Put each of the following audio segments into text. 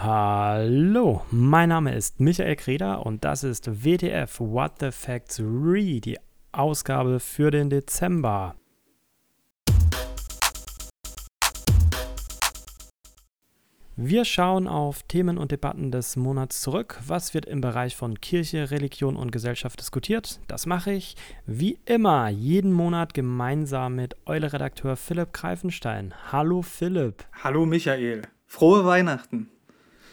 Hallo, mein Name ist Michael Kreder und das ist WTF What the Facts Re, die Ausgabe für den Dezember. Wir schauen auf Themen und Debatten des Monats zurück. Was wird im Bereich von Kirche, Religion und Gesellschaft diskutiert? Das mache ich wie immer jeden Monat gemeinsam mit Eule-Redakteur Philipp Greifenstein. Hallo Philipp. Hallo Michael. Frohe Weihnachten.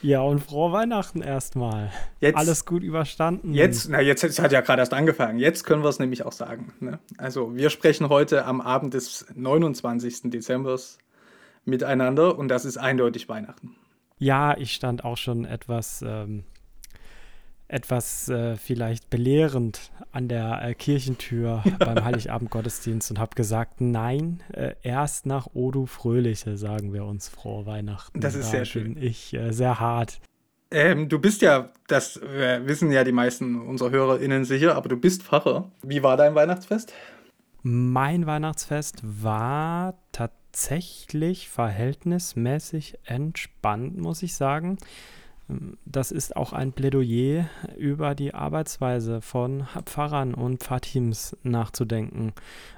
Ja, und frohe Weihnachten erstmal. Jetzt, Alles gut überstanden. Jetzt, na, jetzt, jetzt hat ja gerade erst angefangen. Jetzt können wir es nämlich auch sagen. Ne? Also, wir sprechen heute am Abend des 29. Dezember miteinander und das ist eindeutig Weihnachten. Ja, ich stand auch schon etwas ähm, etwas äh, vielleicht belehrend an der äh, Kirchentür beim Heiligabend-Gottesdienst und habe gesagt, nein, äh, erst nach Odu Fröhliche sagen wir uns frohe Weihnachten. Das ist da sehr schön. Bin ich äh, sehr hart. Ähm, du bist ja, das äh, wissen ja die meisten unserer HörerInnen sicher, aber du bist Pfarrer. Wie war dein Weihnachtsfest? Mein Weihnachtsfest war tatsächlich verhältnismäßig entspannt, muss ich sagen das ist auch ein Plädoyer über die Arbeitsweise von Pfarrern und Pfarrteams nachzudenken,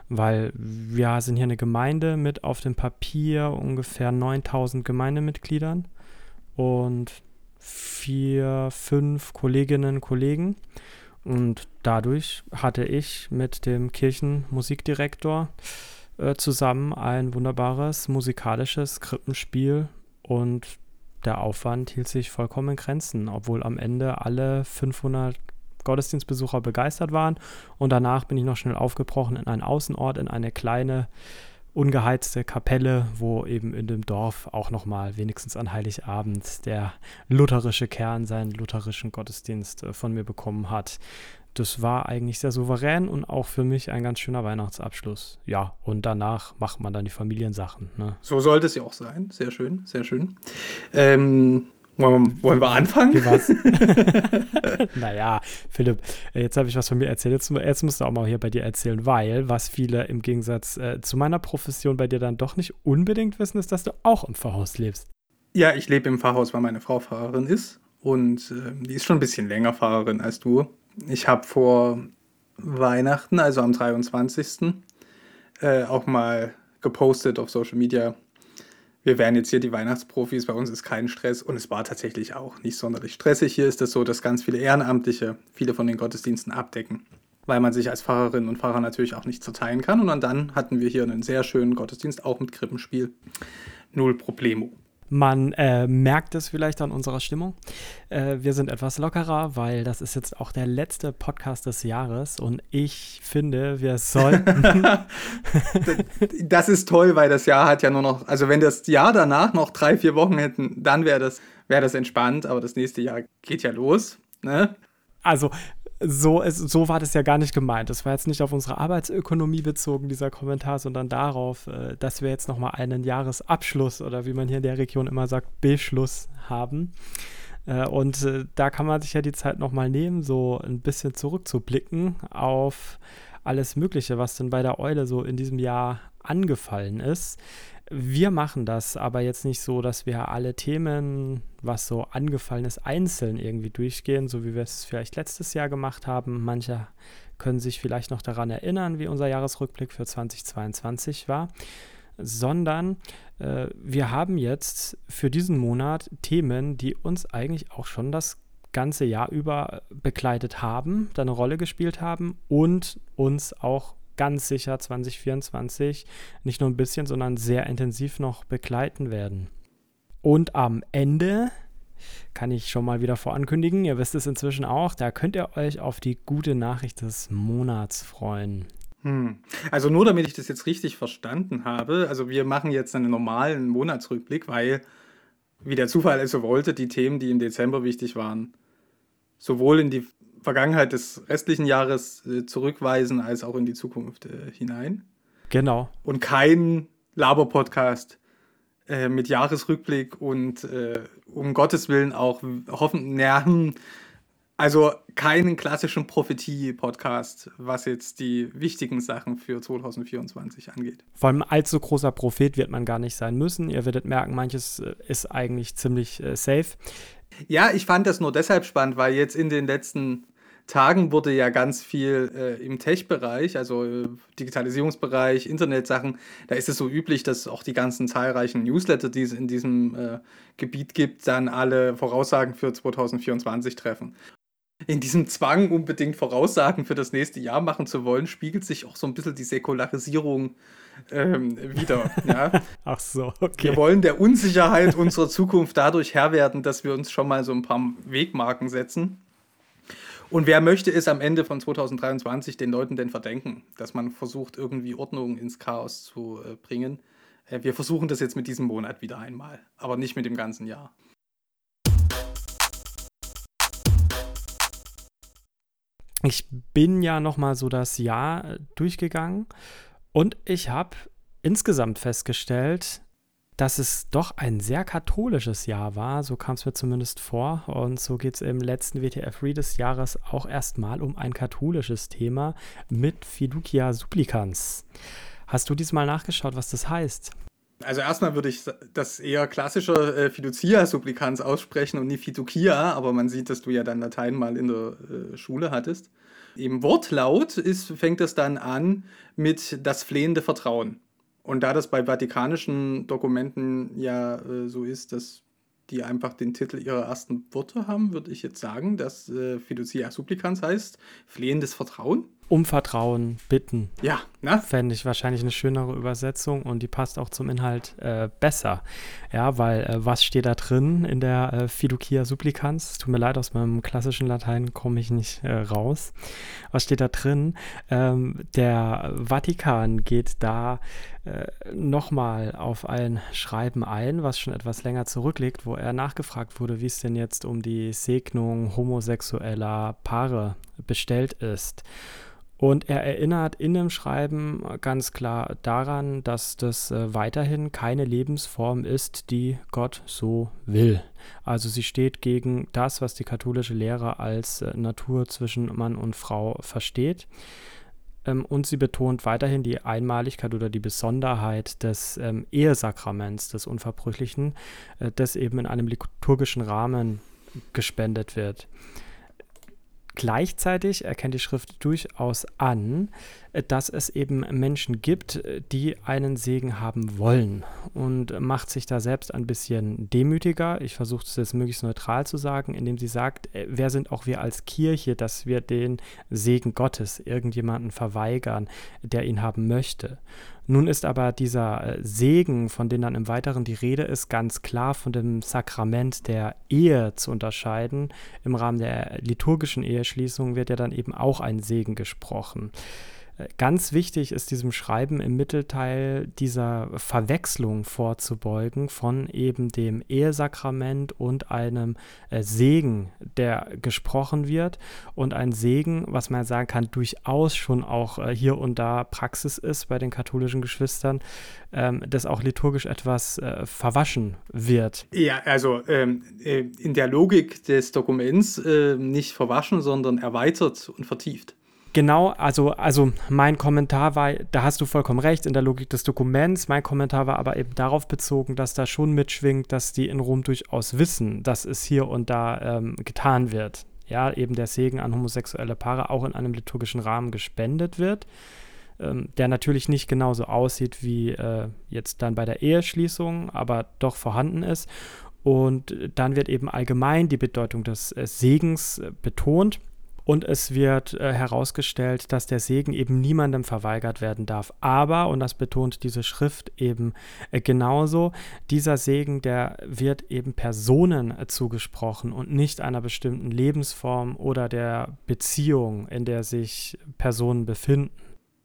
weil wir sind hier eine Gemeinde mit auf dem Papier ungefähr 9000 Gemeindemitgliedern und vier, fünf Kolleginnen und Kollegen. Und dadurch hatte ich mit dem Kirchenmusikdirektor äh, zusammen ein wunderbares musikalisches Krippenspiel und der Aufwand hielt sich vollkommen in Grenzen, obwohl am Ende alle 500 Gottesdienstbesucher begeistert waren. Und danach bin ich noch schnell aufgebrochen in einen Außenort, in eine kleine, ungeheizte Kapelle, wo eben in dem Dorf auch nochmal wenigstens an Heiligabend der lutherische Kern seinen lutherischen Gottesdienst äh, von mir bekommen hat das war eigentlich sehr souverän und auch für mich ein ganz schöner Weihnachtsabschluss. Ja, und danach macht man dann die Familiensachen. Ne? So sollte es ja auch sein. Sehr schön, sehr schön. Ähm, wollen, wir, wollen wir anfangen? Naja, Philipp, äh, jetzt habe ich was von mir erzählt. Jetzt, jetzt, musst du auch mal hier bei dir erzählen, weil was viele im Gegensatz äh, zu meiner Profession bei dir dann doch nicht unbedingt wissen, ist, dass du auch im Pfarrhaus lebst. Ja, ich lebe im Pfarrhaus, weil meine Frau Pfarrerin ist. Und äh, die ist schon ein bisschen länger Pfarrerin als du ich habe vor Weihnachten, also am 23. Äh, auch mal gepostet auf Social Media. Wir wären jetzt hier die Weihnachtsprofis, bei uns ist kein Stress und es war tatsächlich auch nicht sonderlich stressig. Hier ist es so, dass ganz viele Ehrenamtliche viele von den Gottesdiensten abdecken, weil man sich als Pfarrerin und Pfarrer natürlich auch nicht zerteilen kann. Und dann hatten wir hier einen sehr schönen Gottesdienst, auch mit Krippenspiel. Null Problemo. Man äh, merkt es vielleicht an unserer Stimmung. Äh, wir sind etwas lockerer, weil das ist jetzt auch der letzte Podcast des Jahres und ich finde, wir sollten. das ist toll, weil das Jahr hat ja nur noch, also wenn das Jahr danach noch drei, vier Wochen hätten, dann wäre das, wär das entspannt, aber das nächste Jahr geht ja los. Ne? Also so, es, so war das ja gar nicht gemeint. Das war jetzt nicht auf unsere Arbeitsökonomie bezogen, dieser Kommentar, sondern darauf, äh, dass wir jetzt nochmal einen Jahresabschluss oder wie man hier in der Region immer sagt, Beschluss haben. Äh, und äh, da kann man sich ja die Zeit nochmal nehmen, so ein bisschen zurückzublicken auf alles Mögliche, was denn bei der Eule so in diesem Jahr angefallen ist. Wir machen das aber jetzt nicht so, dass wir alle Themen, was so angefallen ist, einzeln irgendwie durchgehen, so wie wir es vielleicht letztes Jahr gemacht haben. Manche können sich vielleicht noch daran erinnern, wie unser Jahresrückblick für 2022 war, sondern äh, wir haben jetzt für diesen Monat Themen, die uns eigentlich auch schon das ganze Jahr über begleitet haben, da eine Rolle gespielt haben und uns auch ganz sicher 2024 nicht nur ein bisschen, sondern sehr intensiv noch begleiten werden. Und am Ende kann ich schon mal wieder vorankündigen, ihr wisst es inzwischen auch, da könnt ihr euch auf die gute Nachricht des Monats freuen. Hm. Also nur damit ich das jetzt richtig verstanden habe, also wir machen jetzt einen normalen Monatsrückblick, weil, wie der Zufall es so wollte, die Themen, die im Dezember wichtig waren, sowohl in die Vergangenheit des restlichen Jahres äh, zurückweisen, als auch in die Zukunft äh, hinein. Genau. Und kein Laber-Podcast äh, mit Jahresrückblick und um Gottes Willen auch hoffen, ja, hm, Also keinen klassischen Prophetie-Podcast, was jetzt die wichtigen Sachen für 2024 angeht. Vor allem allzu großer Prophet wird man gar nicht sein müssen. Ihr werdet merken, manches ist eigentlich ziemlich safe. Ja, ich fand das nur deshalb spannend, weil jetzt in den letzten Tagen wurde ja ganz viel äh, im Tech-Bereich, also äh, Digitalisierungsbereich, Internetsachen, da ist es so üblich, dass auch die ganzen zahlreichen Newsletter, die es in diesem äh, Gebiet gibt, dann alle Voraussagen für 2024 treffen in diesem Zwang, unbedingt Voraussagen für das nächste Jahr machen zu wollen, spiegelt sich auch so ein bisschen die Säkularisierung ähm, wieder. Ja. Ach so, okay. Wir wollen der Unsicherheit unserer Zukunft dadurch Herr werden, dass wir uns schon mal so ein paar Wegmarken setzen. Und wer möchte es am Ende von 2023 den Leuten denn verdenken, dass man versucht, irgendwie Ordnung ins Chaos zu äh, bringen? Äh, wir versuchen das jetzt mit diesem Monat wieder einmal, aber nicht mit dem ganzen Jahr. ich bin ja noch mal so das Jahr durchgegangen und ich habe insgesamt festgestellt, dass es doch ein sehr katholisches Jahr war. So kam es mir zumindest vor. Und so geht es im letzten WTF Read des Jahres auch erstmal um ein katholisches Thema mit Fiducia Supplicans. Hast du diesmal nachgeschaut, was das heißt? Also erstmal würde ich das eher klassischer äh, Fiducia-Supplikans aussprechen und nicht Fiducia, aber man sieht, dass du ja dann Latein mal in der äh, Schule hattest. Im Wortlaut ist, fängt es dann an mit das flehende Vertrauen. Und da das bei vatikanischen Dokumenten ja äh, so ist, dass die einfach den Titel ihrer ersten Worte haben, würde ich jetzt sagen, dass äh, Fiducia Supplicans heißt flehendes Vertrauen um Vertrauen bitten. Ja, ne? Fände ich wahrscheinlich eine schönere Übersetzung und die passt auch zum Inhalt äh, besser. Ja, weil äh, was steht da drin in der äh, Fiducia Supplicans? Tut mir leid, aus meinem klassischen Latein komme ich nicht äh, raus. Was steht da drin? Ähm, der Vatikan geht da nochmal auf ein Schreiben ein, was schon etwas länger zurückliegt, wo er nachgefragt wurde, wie es denn jetzt um die Segnung homosexueller Paare bestellt ist. Und er erinnert in dem Schreiben ganz klar daran, dass das äh, weiterhin keine Lebensform ist, die Gott so will. Also sie steht gegen das, was die katholische Lehre als äh, Natur zwischen Mann und Frau versteht. Ähm, und sie betont weiterhin die Einmaligkeit oder die Besonderheit des ähm, Ehesakraments, des Unverbrüchlichen, äh, das eben in einem liturgischen Rahmen gespendet wird. Gleichzeitig erkennt die Schrift durchaus an, dass es eben Menschen gibt, die einen Segen haben wollen und macht sich da selbst ein bisschen demütiger. Ich versuche es jetzt möglichst neutral zu sagen, indem sie sagt, äh, wer sind auch wir als Kirche, dass wir den Segen Gottes irgendjemanden verweigern, der ihn haben möchte. Nun ist aber dieser äh, Segen, von dem dann im Weiteren die Rede ist, ganz klar von dem Sakrament der Ehe zu unterscheiden. Im Rahmen der liturgischen Eheschließung wird ja dann eben auch ein Segen gesprochen. Ganz wichtig ist diesem Schreiben im Mittelteil dieser Verwechslung vorzubeugen von eben dem Ehesakrament und einem äh, Segen, der gesprochen wird und ein Segen, was man sagen kann, durchaus schon auch äh, hier und da Praxis ist bei den katholischen Geschwistern, ähm, das auch liturgisch etwas äh, verwaschen wird. Ja, also ähm, äh, in der Logik des Dokuments äh, nicht verwaschen, sondern erweitert und vertieft. Genau, also, also mein Kommentar war, da hast du vollkommen recht in der Logik des Dokuments. Mein Kommentar war aber eben darauf bezogen, dass da schon mitschwingt, dass die in Rom durchaus wissen, dass es hier und da ähm, getan wird. Ja, eben der Segen an homosexuelle Paare auch in einem liturgischen Rahmen gespendet wird, ähm, der natürlich nicht genauso aussieht wie äh, jetzt dann bei der Eheschließung, aber doch vorhanden ist. Und dann wird eben allgemein die Bedeutung des äh, Segens äh, betont und es wird äh, herausgestellt, dass der Segen eben niemandem verweigert werden darf. Aber, und das betont diese Schrift eben äh, genauso, dieser Segen, der wird eben Personen äh, zugesprochen und nicht einer bestimmten Lebensform oder der Beziehung, in der sich Personen befinden.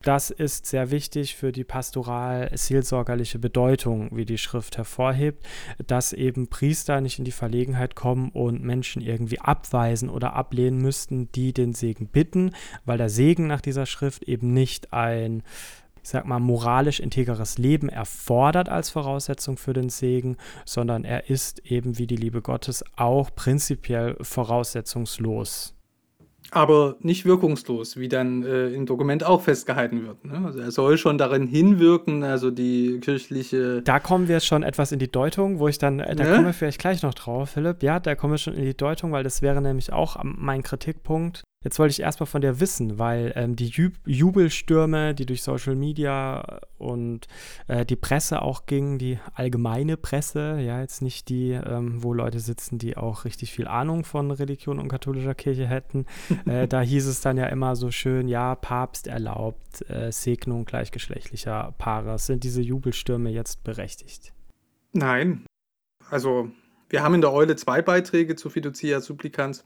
Das ist sehr wichtig für die pastoral-seelsorgerliche Bedeutung, wie die Schrift hervorhebt, dass eben Priester nicht in die Verlegenheit kommen und Menschen irgendwie abweisen oder ablehnen müssten, die den Segen bitten, weil der Segen nach dieser Schrift eben nicht ein ich sag mal, moralisch integeres Leben erfordert als Voraussetzung für den Segen, sondern er ist eben wie die Liebe Gottes auch prinzipiell voraussetzungslos aber nicht wirkungslos, wie dann äh, im Dokument auch festgehalten wird. Ne? Also er soll schon darin hinwirken, also die kirchliche. Da kommen wir schon etwas in die Deutung, wo ich dann, äh, da ne? kommen wir vielleicht gleich noch drauf, Philipp. Ja, da kommen wir schon in die Deutung, weil das wäre nämlich auch mein Kritikpunkt. Jetzt wollte ich erstmal von dir wissen, weil ähm, die Ju Jubelstürme, die durch Social Media und äh, die Presse auch gingen, die allgemeine Presse, ja, jetzt nicht die, ähm, wo Leute sitzen, die auch richtig viel Ahnung von Religion und katholischer Kirche hätten, äh, da hieß es dann ja immer so schön, ja, Papst erlaubt äh, Segnung gleichgeschlechtlicher Paare. Sind diese Jubelstürme jetzt berechtigt? Nein. Also, wir haben in der Eule zwei Beiträge zu Fiducia Supplicans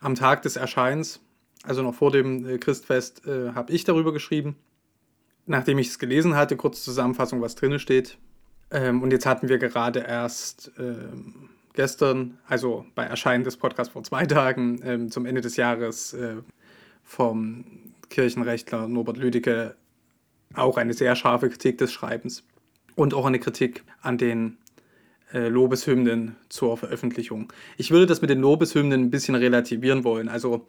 am Tag des Erscheins, also noch vor dem äh, Christfest, äh, habe ich darüber geschrieben. Nachdem ich es gelesen hatte, kurz Zusammenfassung, was drin steht. Ähm, und jetzt hatten wir gerade erst ähm, gestern, also bei Erscheinen des Podcasts vor zwei Tagen, ähm, zum Ende des Jahres äh, vom Kirchenrechtler Norbert Lüdecke auch eine sehr scharfe Kritik des Schreibens und auch eine Kritik an den äh, Lobeshymnen zur Veröffentlichung. Ich würde das mit den Lobeshymnen ein bisschen relativieren wollen. Also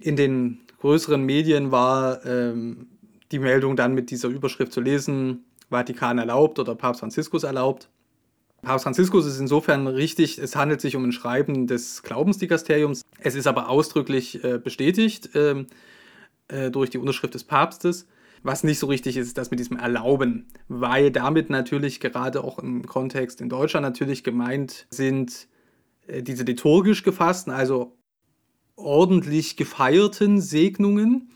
in den größeren Medien war ähm, die Meldung dann mit dieser Überschrift zu lesen, Vatikan erlaubt oder Papst Franziskus erlaubt. Papst Franziskus ist insofern richtig, es handelt sich um ein Schreiben des Glaubensdikasteriums. Es ist aber ausdrücklich äh, bestätigt ähm, äh, durch die Unterschrift des Papstes. Was nicht so richtig ist, ist das mit diesem Erlauben, weil damit natürlich gerade auch im Kontext in Deutschland natürlich gemeint sind äh, diese liturgisch gefassten, also ordentlich gefeierten Segnungen.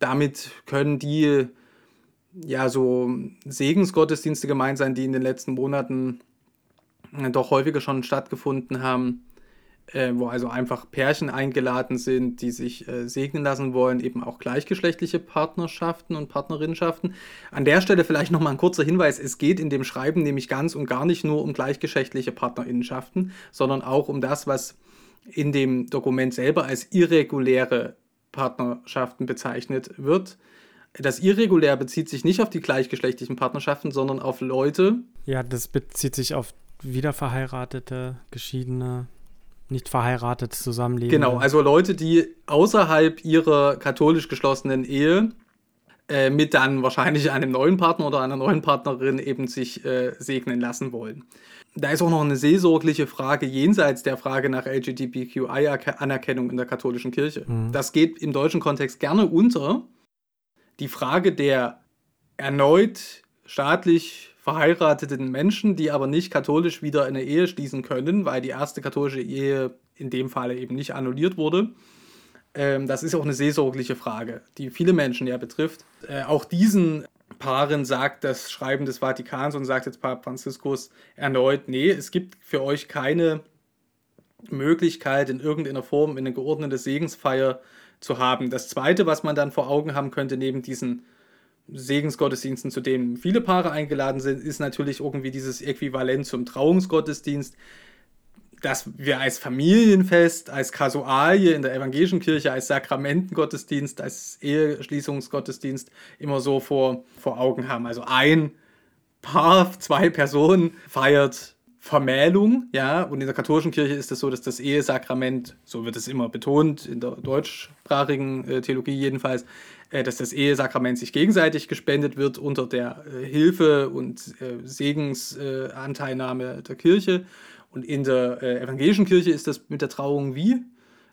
Damit können die ja so Segensgottesdienste gemeint sein, die in den letzten Monaten äh, doch häufiger schon stattgefunden haben äh, wo also einfach Pärchen eingeladen sind, die sich äh, segnen lassen wollen, eben auch gleichgeschlechtliche Partnerschaften und Partnerinnenschaften. An der Stelle vielleicht nochmal ein kurzer Hinweis, es geht in dem Schreiben nämlich ganz und gar nicht nur um gleichgeschlechtliche Partnerinnenschaften, sondern auch um das, was in dem Dokument selber als irreguläre Partnerschaften bezeichnet wird. Das irregulär bezieht sich nicht auf die gleichgeschlechtlichen Partnerschaften, sondern auf Leute. Ja, das bezieht sich auf wiederverheiratete, geschiedene nicht verheiratet zusammenleben. Genau, also Leute, die außerhalb ihrer katholisch geschlossenen Ehe äh, mit dann wahrscheinlich einem neuen Partner oder einer neuen Partnerin eben sich äh, segnen lassen wollen. Da ist auch noch eine seelsorgliche Frage jenseits der Frage nach LGBTQI-Anerkennung in der katholischen Kirche. Mhm. Das geht im deutschen Kontext gerne unter. Die Frage der erneut staatlich verheirateten Menschen, die aber nicht katholisch wieder eine Ehe schließen können, weil die erste katholische Ehe in dem Falle eben nicht annulliert wurde. Ähm, das ist auch eine seelsorgliche Frage, die viele Menschen ja betrifft. Äh, auch diesen Paaren sagt das Schreiben des Vatikans und sagt jetzt Papst Franziskus erneut, nee, es gibt für euch keine Möglichkeit, in irgendeiner Form eine geordnete Segensfeier zu haben. Das Zweite, was man dann vor Augen haben könnte, neben diesen Segensgottesdiensten, zu denen viele Paare eingeladen sind, ist natürlich irgendwie dieses Äquivalent zum Trauungsgottesdienst, dass wir als Familienfest, als Kasualie in der evangelischen Kirche, als Sakramentengottesdienst, als Eheschließungsgottesdienst immer so vor, vor Augen haben. Also ein Paar, zwei Personen feiert Vermählung, ja, und in der katholischen Kirche ist es das so, dass das Ehesakrament, so wird es immer betont, in der deutschsprachigen äh, Theologie jedenfalls, dass das Ehesakrament sich gegenseitig gespendet wird unter der äh, Hilfe und äh, Segensanteilnahme der Kirche. Und in der äh, evangelischen Kirche ist das mit der Trauung wie?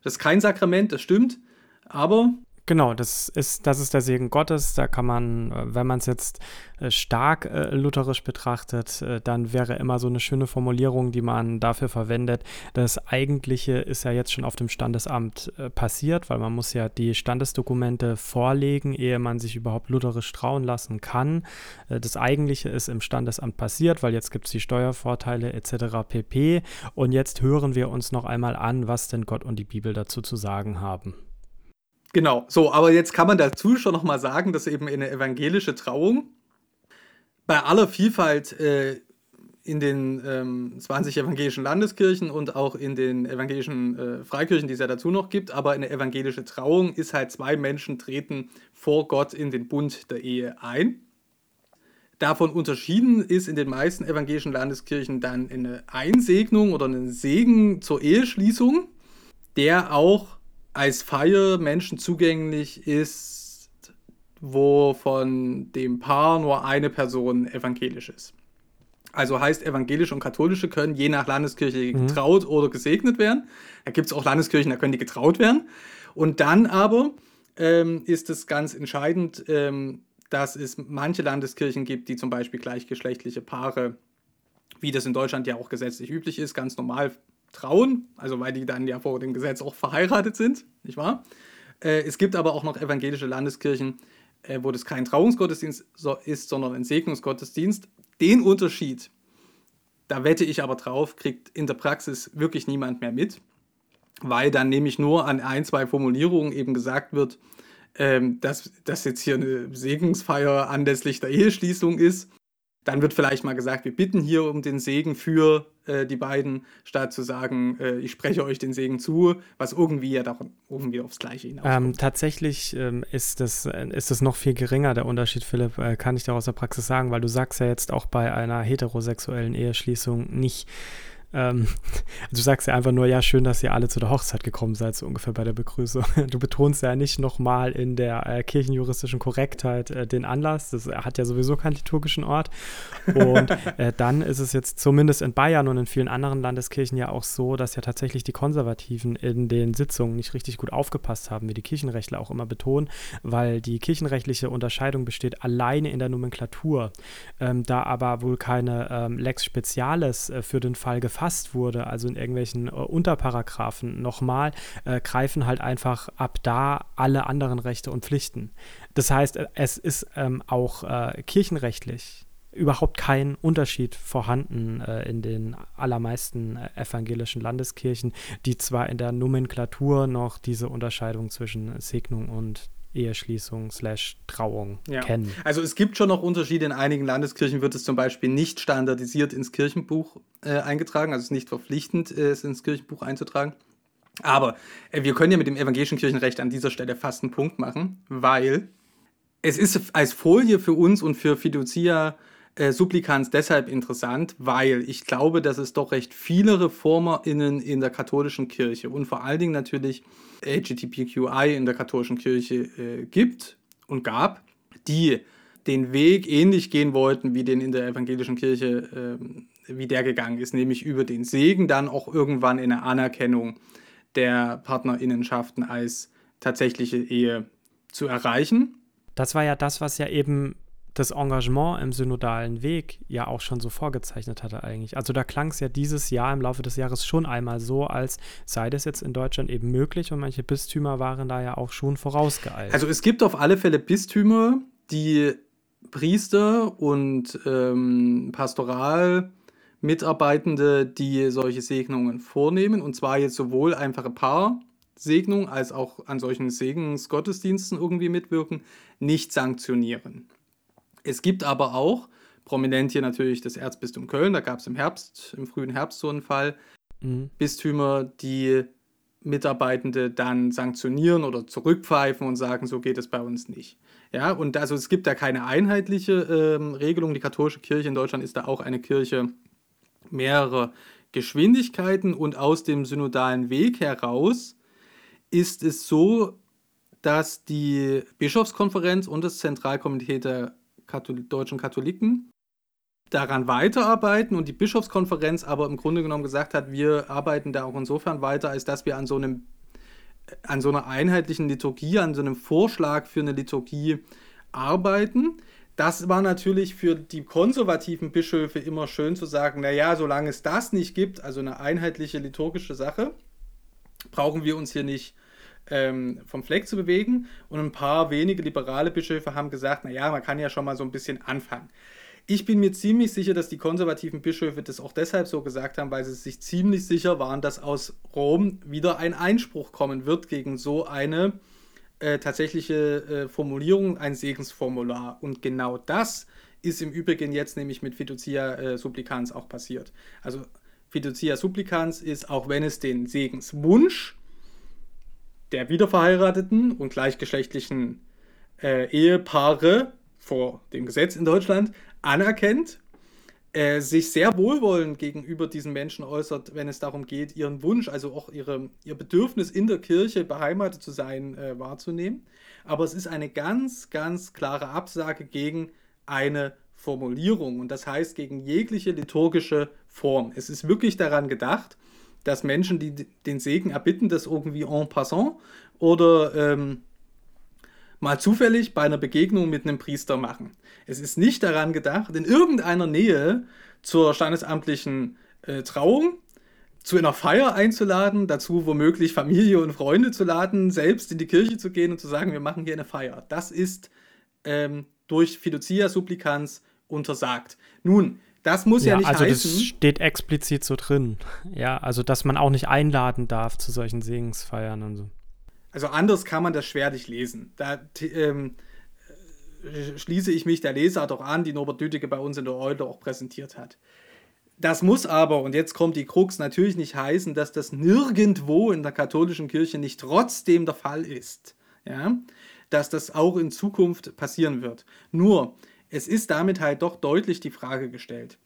Das ist kein Sakrament, das stimmt, aber Genau, das ist, das ist der Segen Gottes. Da kann man, äh, wenn man es jetzt äh, stark äh, lutherisch betrachtet, äh, dann wäre immer so eine schöne Formulierung, die man dafür verwendet. Das Eigentliche ist ja jetzt schon auf dem Standesamt äh, passiert, weil man muss ja die Standesdokumente vorlegen, ehe man sich überhaupt lutherisch trauen lassen kann. Äh, das Eigentliche ist im Standesamt passiert, weil jetzt gibt es die Steuervorteile etc. pp. Und jetzt hören wir uns noch einmal an, was denn Gott und die Bibel dazu zu sagen haben. Genau, so, aber jetzt kann man dazu schon nochmal sagen, dass eben eine evangelische Trauung bei aller Vielfalt äh, in den ähm, 20 evangelischen Landeskirchen und auch in den evangelischen äh, Freikirchen, die es ja dazu noch gibt, aber eine evangelische Trauung ist halt zwei Menschen treten vor Gott in den Bund der Ehe ein. Davon unterschieden ist in den meisten evangelischen Landeskirchen dann eine Einsegnung oder ein Segen zur Eheschließung, der auch als Feier Menschen zugänglich ist, wo von dem Paar nur eine Person evangelisch ist. Also heißt, evangelische und katholische können je nach Landeskirche mhm. getraut mhm. oder gesegnet werden. Da gibt es auch Landeskirchen, da können die getraut werden. Und dann aber ähm, ist es ganz entscheidend, ähm, dass es manche Landeskirchen gibt, die zum Beispiel gleichgeschlechtliche Paare, wie das in Deutschland ja auch gesetzlich üblich ist, ganz normal trauen, also weil die dann ja vor dem Gesetz auch verheiratet sind, nicht wahr? Äh, es gibt aber auch noch evangelische Landeskirchen, äh, wo das kein Trauungsgottesdienst so ist, sondern ein Segnungsgottesdienst. Den Unterschied, da wette ich aber drauf, kriegt in der Praxis wirklich niemand mehr mit, weil dann nämlich nur an ein, zwei Formulierungen eben gesagt wird, ähm, dass das jetzt hier eine Segensfeier anlässlich der Eheschließung ist dann wird vielleicht mal gesagt, wir bitten hier um den Segen für äh, die beiden, statt zu sagen, äh, ich spreche euch den Segen zu, was irgendwie ja doch irgendwie aufs Gleiche hinauskommt. Ähm, tatsächlich ähm, ist, das, äh, ist das noch viel geringer, der Unterschied, Philipp, äh, kann ich dir aus der Praxis sagen, weil du sagst ja jetzt auch bei einer heterosexuellen Eheschließung nicht, ähm, du sagst ja einfach nur, ja, schön, dass ihr alle zu der Hochzeit gekommen seid, so ungefähr bei der Begrüßung. Du betonst ja nicht nochmal in der äh, kirchenjuristischen Korrektheit äh, den Anlass. Das hat ja sowieso keinen liturgischen Ort. Und äh, dann ist es jetzt zumindest in Bayern und in vielen anderen Landeskirchen ja auch so, dass ja tatsächlich die Konservativen in den Sitzungen nicht richtig gut aufgepasst haben, wie die Kirchenrechtler auch immer betonen, weil die kirchenrechtliche Unterscheidung besteht alleine in der Nomenklatur. Ähm, da aber wohl keine ähm, Lex Spezialis äh, für den Fall gefallen gefasst wurde, also in irgendwelchen äh, Unterparagraphen nochmal, äh, greifen halt einfach ab da alle anderen Rechte und Pflichten. Das heißt, äh, es ist ähm, auch äh, kirchenrechtlich überhaupt kein Unterschied vorhanden äh, in den allermeisten äh, evangelischen Landeskirchen, die zwar in der Nomenklatur noch diese Unterscheidung zwischen Segnung und Eheschließung slash Trauung ja. kennen. Also es gibt schon noch Unterschiede. In einigen Landeskirchen wird es zum Beispiel nicht standardisiert ins Kirchenbuch äh, eingetragen, also es ist nicht verpflichtend, äh, es ins Kirchenbuch einzutragen. Aber äh, wir können ja mit dem evangelischen Kirchenrecht an dieser Stelle fast einen Punkt machen, weil es ist als Folie für uns und für Fiducia äh, Supplikans deshalb interessant, weil ich glaube, dass es doch recht viele ReformerInnen in der katholischen Kirche und vor allen Dingen natürlich LGBTQI in der katholischen Kirche äh, gibt und gab, die den Weg ähnlich gehen wollten, wie den in der evangelischen Kirche, äh, wie der gegangen ist, nämlich über den Segen dann auch irgendwann in eine Anerkennung der Partnerinnenschaften als tatsächliche Ehe zu erreichen. Das war ja das, was ja eben das Engagement im synodalen Weg ja auch schon so vorgezeichnet hatte eigentlich. Also da klang es ja dieses Jahr im Laufe des Jahres schon einmal so, als sei das jetzt in Deutschland eben möglich und manche Bistümer waren da ja auch schon vorausgeeilt. Also es gibt auf alle Fälle Bistümer, die Priester und ähm, Pastoral Mitarbeitende, die solche Segnungen vornehmen, und zwar jetzt sowohl einfache Paarsegnung als auch an solchen Segensgottesdiensten irgendwie mitwirken, nicht sanktionieren. Es gibt aber auch, prominent hier natürlich das Erzbistum Köln, da gab es im Herbst, im frühen Herbst so einen Fall, mhm. Bistümer, die Mitarbeitende dann sanktionieren oder zurückpfeifen und sagen, so geht es bei uns nicht. Ja, und also es gibt da keine einheitliche ähm, Regelung. Die katholische Kirche in Deutschland ist da auch eine Kirche mehrerer Geschwindigkeiten und aus dem synodalen Weg heraus ist es so, dass die Bischofskonferenz und das Zentralkomitee der Kathol deutschen Katholiken daran weiterarbeiten und die Bischofskonferenz aber im Grunde genommen gesagt hat, wir arbeiten da auch insofern weiter, als dass wir an so einem an so einer einheitlichen Liturgie, an so einem Vorschlag für eine Liturgie arbeiten. Das war natürlich für die konservativen Bischöfe immer schön zu sagen, naja, solange es das nicht gibt, also eine einheitliche liturgische Sache, brauchen wir uns hier nicht ähm, vom Fleck zu bewegen. Und ein paar wenige liberale Bischöfe haben gesagt, naja, man kann ja schon mal so ein bisschen anfangen. Ich bin mir ziemlich sicher, dass die konservativen Bischöfe das auch deshalb so gesagt haben, weil sie sich ziemlich sicher waren, dass aus Rom wieder ein Einspruch kommen wird gegen so eine äh, tatsächliche äh, Formulierung, ein Segensformular. Und genau das ist im Übrigen jetzt nämlich mit Fiducia äh, Supplicans auch passiert. Also Fiducia Supplicans ist, auch wenn es den Segenswunsch der wiederverheirateten und gleichgeschlechtlichen äh, Ehepaare vor dem Gesetz in Deutschland anerkennt, äh, sich sehr wohlwollend gegenüber diesen Menschen äußert, wenn es darum geht, ihren Wunsch, also auch ihre, ihr Bedürfnis in der Kirche beheimatet zu sein, äh, wahrzunehmen. Aber es ist eine ganz, ganz klare Absage gegen eine Formulierung und das heißt gegen jegliche liturgische Form. Es ist wirklich daran gedacht, dass Menschen, die den Segen erbitten, das irgendwie en passant oder ähm, mal zufällig bei einer Begegnung mit einem Priester machen. Es ist nicht daran gedacht, in irgendeiner Nähe zur standesamtlichen äh, Trauung zu einer Feier einzuladen, dazu womöglich Familie und Freunde zu laden, selbst in die Kirche zu gehen und zu sagen, wir machen hier eine Feier. Das ist ähm, durch Fiducia Supplicans untersagt. Nun, das muss ja, ja nicht also heißen. Das steht explizit so drin. Ja, also dass man auch nicht einladen darf zu solchen Segensfeiern und so. Also anders kann man das schwerlich lesen. Da ähm, schließe ich mich der Lesart auch an, die Norbert Düdecke bei uns in der Eule auch präsentiert hat. Das muss aber, und jetzt kommt die Krux, natürlich nicht heißen, dass das nirgendwo in der katholischen Kirche nicht trotzdem der Fall ist. Ja? Dass das auch in Zukunft passieren wird. Nur, es ist damit halt doch deutlich die Frage gestellt,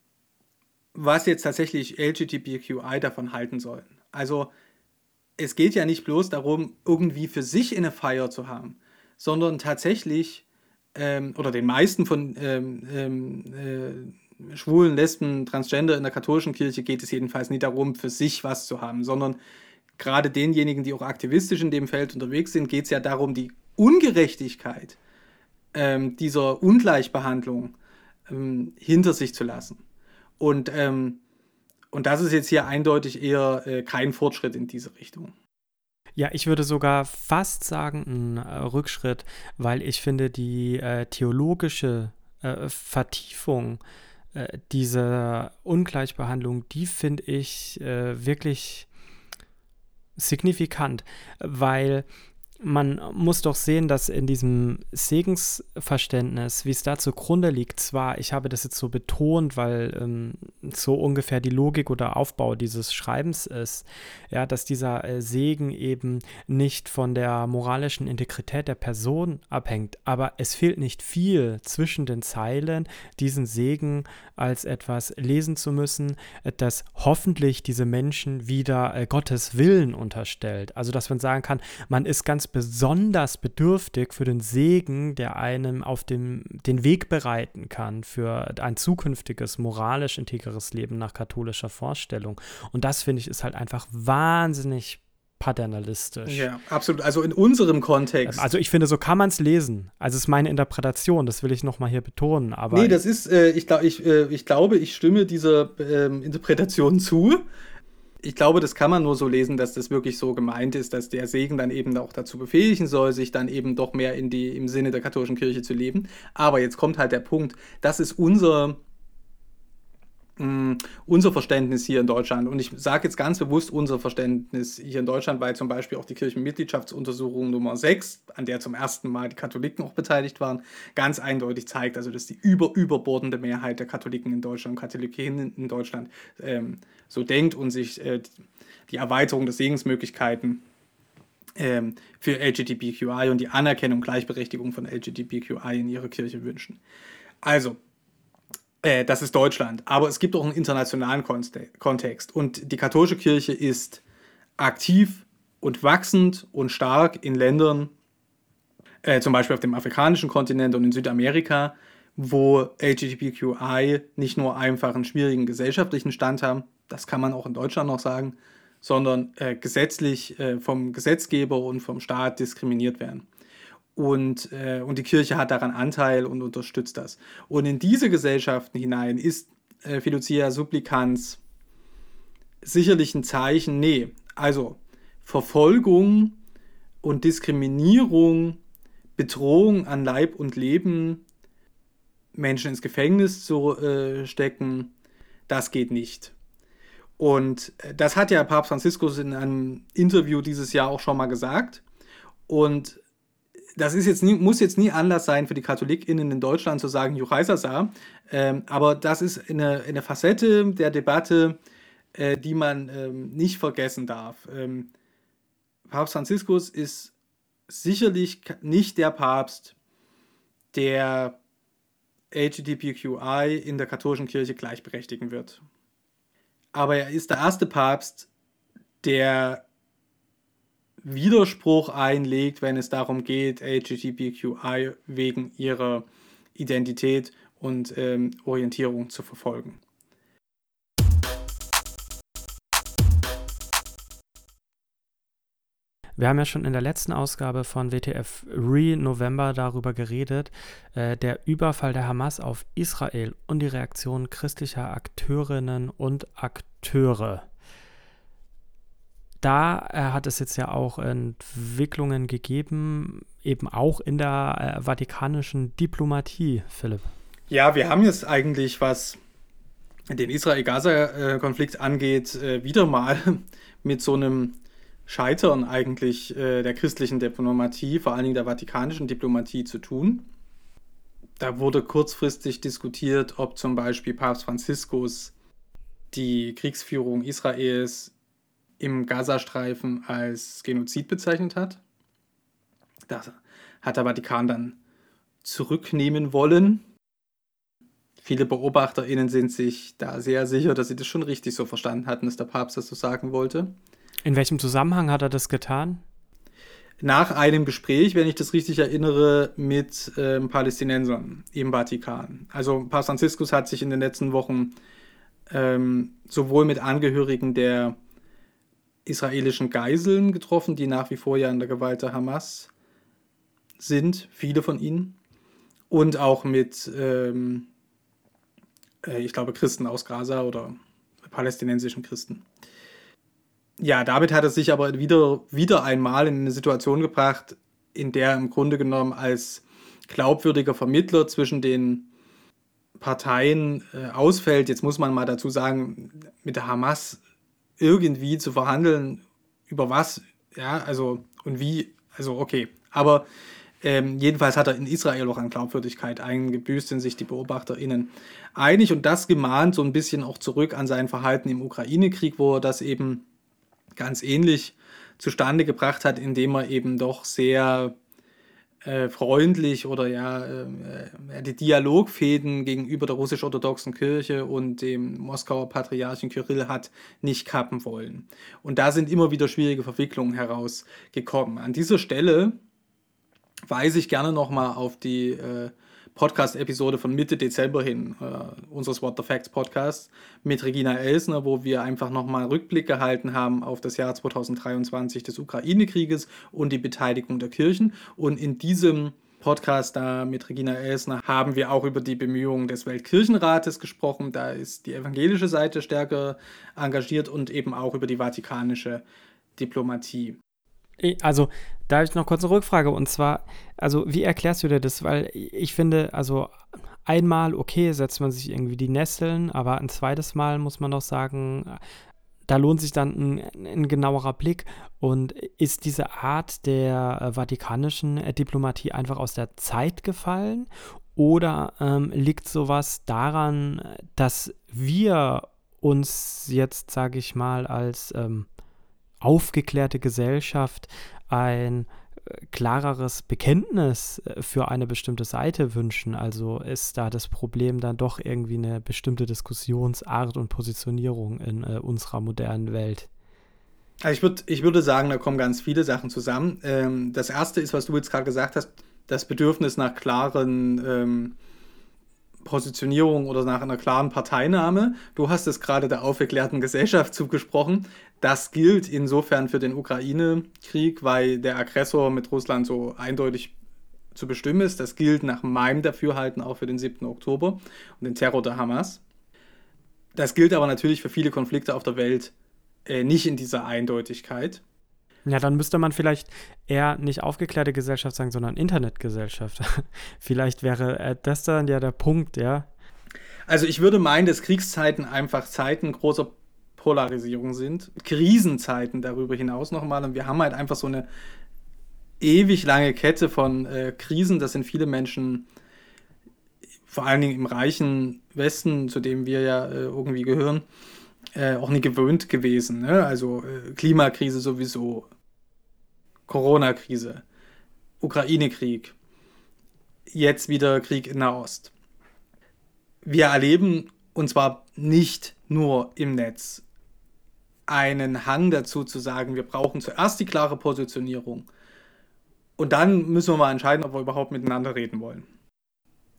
was jetzt tatsächlich LGBTQI davon halten sollen. Also es geht ja nicht bloß darum, irgendwie für sich eine Feier zu haben, sondern tatsächlich, ähm, oder den meisten von ähm, ähm, äh, Schwulen, Lesben, Transgender in der katholischen Kirche geht es jedenfalls nicht darum, für sich was zu haben, sondern gerade denjenigen, die auch aktivistisch in dem Feld unterwegs sind, geht es ja darum, die Ungerechtigkeit ähm, dieser Ungleichbehandlung ähm, hinter sich zu lassen. Und, ähm, und das ist jetzt hier eindeutig eher äh, kein Fortschritt in diese Richtung. Ja, ich würde sogar fast sagen, ein äh, Rückschritt, weil ich finde, die äh, theologische äh, Vertiefung äh, dieser Ungleichbehandlung, die finde ich äh, wirklich signifikant, weil man muss doch sehen, dass in diesem Segensverständnis, wie es da zugrunde liegt, zwar, ich habe das jetzt so betont, weil ähm, so ungefähr die Logik oder Aufbau dieses Schreibens ist, ja, dass dieser äh, Segen eben nicht von der moralischen Integrität der Person abhängt, aber es fehlt nicht viel zwischen den Zeilen, diesen Segen als etwas lesen zu müssen, das hoffentlich diese Menschen wieder äh, Gottes Willen unterstellt. Also, dass man sagen kann, man ist ganz besonders bedürftig für den Segen, der einem auf dem, den Weg bereiten kann für ein zukünftiges, moralisch integres Leben nach katholischer Vorstellung. Und das finde ich ist halt einfach wahnsinnig paternalistisch. Ja, absolut. Also in unserem Kontext. Also ich finde, so kann man es lesen. Also es ist meine Interpretation, das will ich nochmal hier betonen. Aber nee, das ist, äh, ich, glaub, ich, äh, ich glaube, ich stimme dieser ähm, Interpretation zu ich glaube, das kann man nur so lesen, dass das wirklich so gemeint ist, dass der Segen dann eben auch dazu befähigen soll, sich dann eben doch mehr in die, im Sinne der katholischen Kirche zu leben. Aber jetzt kommt halt der Punkt, das ist unser Mm, unser Verständnis hier in Deutschland. Und ich sage jetzt ganz bewusst unser Verständnis hier in Deutschland, weil zum Beispiel auch die Kirchenmitgliedschaftsuntersuchung Nummer 6, an der zum ersten Mal die Katholiken auch beteiligt waren, ganz eindeutig zeigt, also dass die über, überbordende Mehrheit der Katholiken in Deutschland, Katholikinnen in Deutschland ähm, so denkt und sich äh, die Erweiterung der Segensmöglichkeiten ähm, für LGBTQI und die Anerkennung, Gleichberechtigung von LGBTQI in ihrer Kirche wünschen. Also, äh, das ist Deutschland. Aber es gibt auch einen internationalen Kontext. Und die katholische Kirche ist aktiv und wachsend und stark in Ländern, äh, zum Beispiel auf dem afrikanischen Kontinent und in Südamerika, wo LGBTQI nicht nur einfach einen schwierigen gesellschaftlichen Stand haben, das kann man auch in Deutschland noch sagen, sondern äh, gesetzlich äh, vom Gesetzgeber und vom Staat diskriminiert werden und, äh, und die Kirche hat daran Anteil und unterstützt das. Und in diese Gesellschaften hinein ist äh, Fiducia Supplicans sicherlich ein Zeichen, nee, also Verfolgung und Diskriminierung, Bedrohung an Leib und Leben, Menschen ins Gefängnis zu äh, stecken, das geht nicht. Und äh, das hat ja Papst Franziskus in einem Interview dieses Jahr auch schon mal gesagt. Und das ist jetzt nie, muss jetzt nie Anlass sein für die KatholikInnen in Deutschland zu sagen, Juchaisasa, ähm, aber das ist eine, eine Facette der Debatte, äh, die man ähm, nicht vergessen darf. Ähm, Papst Franziskus ist sicherlich nicht der Papst, der LGBTQI in der katholischen Kirche gleichberechtigen wird. Aber er ist der erste Papst, der Widerspruch einlegt, wenn es darum geht, LGBTQI wegen ihrer Identität und ähm, Orientierung zu verfolgen. Wir haben ja schon in der letzten Ausgabe von WTF Re November darüber geredet, äh, der Überfall der Hamas auf Israel und die Reaktion christlicher Akteurinnen und Akteure. Da äh, hat es jetzt ja auch Entwicklungen gegeben, eben auch in der äh, vatikanischen Diplomatie, Philipp. Ja, wir haben jetzt eigentlich, was den Israel-Gaza-Konflikt angeht, äh, wieder mal mit so einem Scheitern eigentlich äh, der christlichen Diplomatie, vor allen Dingen der vatikanischen Diplomatie zu tun. Da wurde kurzfristig diskutiert, ob zum Beispiel Papst Franziskus die Kriegsführung Israels im Gazastreifen als Genozid bezeichnet hat. Das hat der Vatikan dann zurücknehmen wollen. Viele BeobachterInnen sind sich da sehr sicher, dass sie das schon richtig so verstanden hatten, dass der Papst das so sagen wollte. In welchem Zusammenhang hat er das getan? Nach einem Gespräch, wenn ich das richtig erinnere, mit ähm, Palästinensern im Vatikan. Also Papst Franziskus hat sich in den letzten Wochen ähm, sowohl mit Angehörigen der israelischen Geiseln getroffen, die nach wie vor ja in der Gewalt der Hamas sind, viele von ihnen, und auch mit, ähm, äh, ich glaube, Christen aus Gaza oder palästinensischen Christen ja, damit hat er sich aber wieder, wieder einmal in eine Situation gebracht, in der er im Grunde genommen als glaubwürdiger Vermittler zwischen den Parteien äh, ausfällt. Jetzt muss man mal dazu sagen, mit der Hamas irgendwie zu verhandeln, über was, ja, also und wie, also okay. Aber ähm, jedenfalls hat er in Israel auch an Glaubwürdigkeit eingebüßt, sind sich die BeobachterInnen einig und das gemahnt so ein bisschen auch zurück an sein Verhalten im Ukraine-Krieg, wo er das eben ganz ähnlich zustande gebracht hat, indem er eben doch sehr äh, freundlich oder ja äh, äh, die Dialogfäden gegenüber der russisch-orthodoxen Kirche und dem Moskauer Patriarchen Kyrill hat nicht kappen wollen. Und da sind immer wieder schwierige Verwicklungen herausgekommen. An dieser Stelle weise ich gerne nochmal auf die äh, Podcast-Episode von Mitte Dezember hin, äh, unseres What the Facts Podcasts, mit Regina Elsner, wo wir einfach nochmal Rückblick gehalten haben auf das Jahr 2023 des Ukraine-Krieges und die Beteiligung der Kirchen. Und in diesem Podcast da mit Regina Elsner haben wir auch über die Bemühungen des Weltkirchenrates gesprochen. Da ist die evangelische Seite stärker engagiert und eben auch über die vatikanische Diplomatie. Also, da habe ich noch kurz eine Rückfrage und zwar, also wie erklärst du dir das? Weil ich finde, also einmal, okay, setzt man sich irgendwie die Nesseln, aber ein zweites Mal muss man doch sagen, da lohnt sich dann ein, ein, genauerer Blick. Und ist diese Art der äh, vatikanischen äh, Diplomatie einfach aus der Zeit gefallen? Oder ähm, liegt sowas daran, dass wir uns jetzt, sage ich mal, als ähm, aufgeklärte Gesellschaft ein äh, klareres Bekenntnis äh, für eine bestimmte Seite wünschen. Also ist da das Problem dann doch irgendwie eine bestimmte Diskussionsart und Positionierung in äh, unserer modernen Welt. Also ich, würd, ich würde sagen, da kommen ganz viele Sachen zusammen. Ähm, das erste ist, was du jetzt gerade gesagt hast, das Bedürfnis nach klaren ähm, Positionierung oder nach einer klaren Parteinahme. Du hast es gerade der aufgeklärten Gesellschaft zugesprochen. Das gilt insofern für den Ukraine-Krieg, weil der Aggressor mit Russland so eindeutig zu bestimmen ist. Das gilt nach meinem Dafürhalten auch für den 7. Oktober und den Terror der Hamas. Das gilt aber natürlich für viele Konflikte auf der Welt äh, nicht in dieser Eindeutigkeit. Ja, dann müsste man vielleicht eher nicht aufgeklärte Gesellschaft sagen, sondern Internetgesellschaft. vielleicht wäre äh, das dann ja der Punkt, ja. Also ich würde meinen, dass Kriegszeiten einfach Zeiten großer Polarisierung sind, Krisenzeiten darüber hinaus nochmal. Und wir haben halt einfach so eine ewig lange Kette von äh, Krisen, das sind viele Menschen, vor allen Dingen im reichen Westen, zu dem wir ja äh, irgendwie gehören, äh, auch nicht gewöhnt gewesen. Ne? Also äh, Klimakrise sowieso, Corona-Krise, Ukraine-Krieg, jetzt wieder Krieg in Nahost. wir erleben, und zwar nicht nur im Netz, einen Hang dazu zu sagen, wir brauchen zuerst die klare Positionierung und dann müssen wir mal entscheiden, ob wir überhaupt miteinander reden wollen.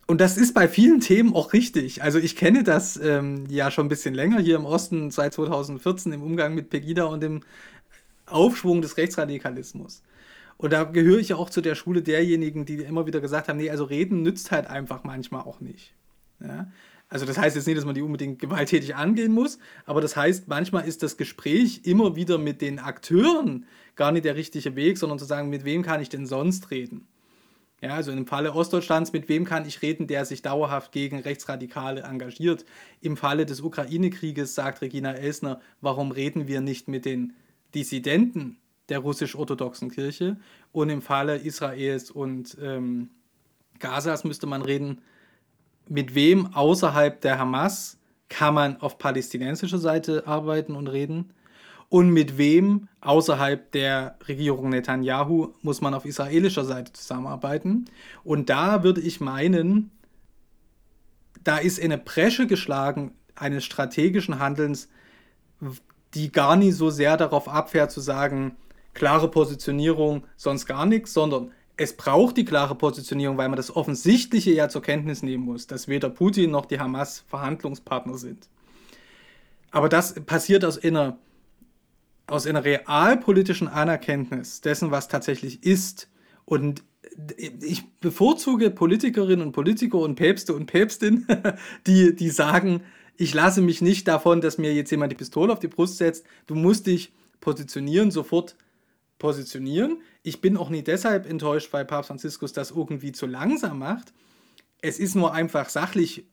Und das ist bei vielen Themen auch richtig. Also ich kenne das ähm, ja schon ein bisschen länger hier im Osten seit 2014 im Umgang mit Pegida und dem Aufschwung des Rechtsradikalismus. Und da gehöre ich ja auch zu der Schule derjenigen, die immer wieder gesagt haben, nee, also reden nützt halt einfach manchmal auch nicht. Ja? Also das heißt jetzt nicht, dass man die unbedingt gewalttätig angehen muss, aber das heißt, manchmal ist das Gespräch immer wieder mit den Akteuren gar nicht der richtige Weg, sondern zu sagen, mit wem kann ich denn sonst reden? Ja, also im Falle Ostdeutschlands, mit wem kann ich reden, der sich dauerhaft gegen Rechtsradikale engagiert? Im Falle des Ukraine-Krieges sagt Regina Elsner, warum reden wir nicht mit den Dissidenten der russisch-orthodoxen Kirche? Und im Falle Israels und ähm, Gazas müsste man reden, mit wem außerhalb der Hamas kann man auf palästinensischer Seite arbeiten und reden? Und mit wem außerhalb der Regierung Netanyahu muss man auf israelischer Seite zusammenarbeiten? Und da würde ich meinen, da ist eine Bresche geschlagen eines strategischen Handelns, die gar nicht so sehr darauf abfährt zu sagen, klare Positionierung, sonst gar nichts, sondern es braucht die klare Positionierung, weil man das Offensichtliche ja zur Kenntnis nehmen muss, dass weder Putin noch die Hamas Verhandlungspartner sind. Aber das passiert aus einer, aus einer realpolitischen Anerkenntnis dessen, was tatsächlich ist. Und ich bevorzuge Politikerinnen und Politiker und Päpste und Päpstin, die, die sagen, ich lasse mich nicht davon, dass mir jetzt jemand die Pistole auf die Brust setzt. Du musst dich positionieren, sofort positionieren. Ich bin auch nicht deshalb enttäuscht, weil Papst Franziskus das irgendwie zu langsam macht. Es ist nur einfach sachlich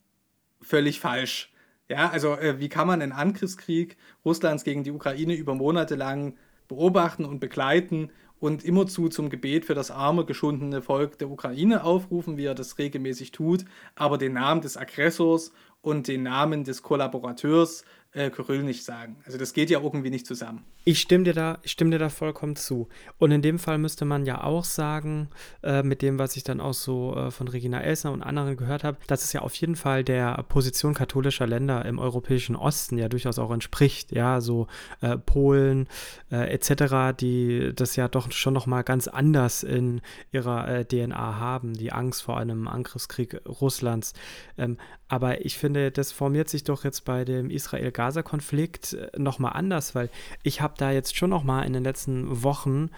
völlig falsch. Ja, also äh, wie kann man einen Angriffskrieg Russlands gegen die Ukraine über Monate lang beobachten und begleiten und immerzu zum Gebet für das arme, geschundene Volk der Ukraine aufrufen, wie er das regelmäßig tut, aber den Namen des Aggressors und den Namen des Kollaborateurs äh, Kyrill nicht sagen. Also das geht ja irgendwie nicht zusammen. Ich stimme dir da, ich stimme dir da vollkommen zu. Und in dem Fall müsste man ja auch sagen, äh, mit dem, was ich dann auch so äh, von Regina Elsner und anderen gehört habe, dass es ja auf jeden Fall der Position katholischer Länder im europäischen Osten ja durchaus auch entspricht. Ja, so äh, Polen äh, etc., die das ja doch schon nochmal ganz anders in ihrer äh, DNA haben, die Angst vor einem Angriffskrieg Russlands. Ähm, aber ich finde, das formiert sich doch jetzt bei dem Israel-Gaza-Konflikt äh, nochmal anders, weil ich habe da jetzt schon nochmal in den letzten Wochen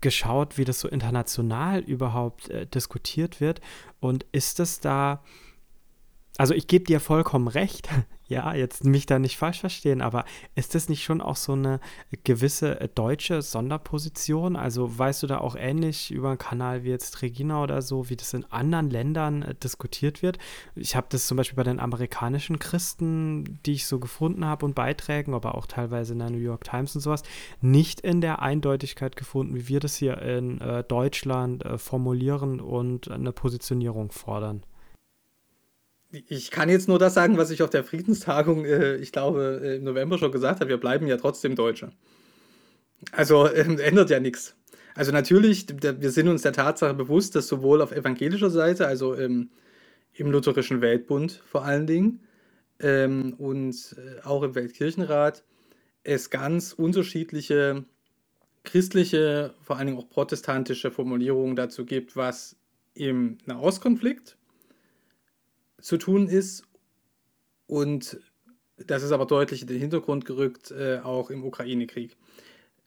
geschaut, wie das so international überhaupt äh, diskutiert wird. Und ist es da, also ich gebe dir vollkommen recht, ja, jetzt mich da nicht falsch verstehen, aber ist das nicht schon auch so eine gewisse äh, deutsche Sonderposition? Also weißt du da auch ähnlich über einen Kanal wie jetzt Regina oder so, wie das in anderen Ländern äh, diskutiert wird? Ich habe das zum Beispiel bei den amerikanischen Christen, die ich so gefunden habe und Beiträgen, aber auch teilweise in der New York Times und sowas, nicht in der Eindeutigkeit gefunden, wie wir das hier in äh, Deutschland äh, formulieren und eine Positionierung fordern ich kann jetzt nur das sagen, was ich auf der Friedenstagung, äh, ich glaube, äh, im November schon gesagt habe. Wir bleiben ja trotzdem Deutsche. Also äh, ändert ja nichts. Also natürlich, wir sind uns der Tatsache bewusst, dass sowohl auf evangelischer Seite, also im, im Lutherischen Weltbund vor allen Dingen, ähm, und äh, auch im Weltkirchenrat, es ganz unterschiedliche christliche, vor allen Dingen auch protestantische Formulierungen dazu gibt, was im Nahostkonflikt zu tun ist. Und das ist aber deutlich in den Hintergrund gerückt, äh, auch im Ukraine-Krieg.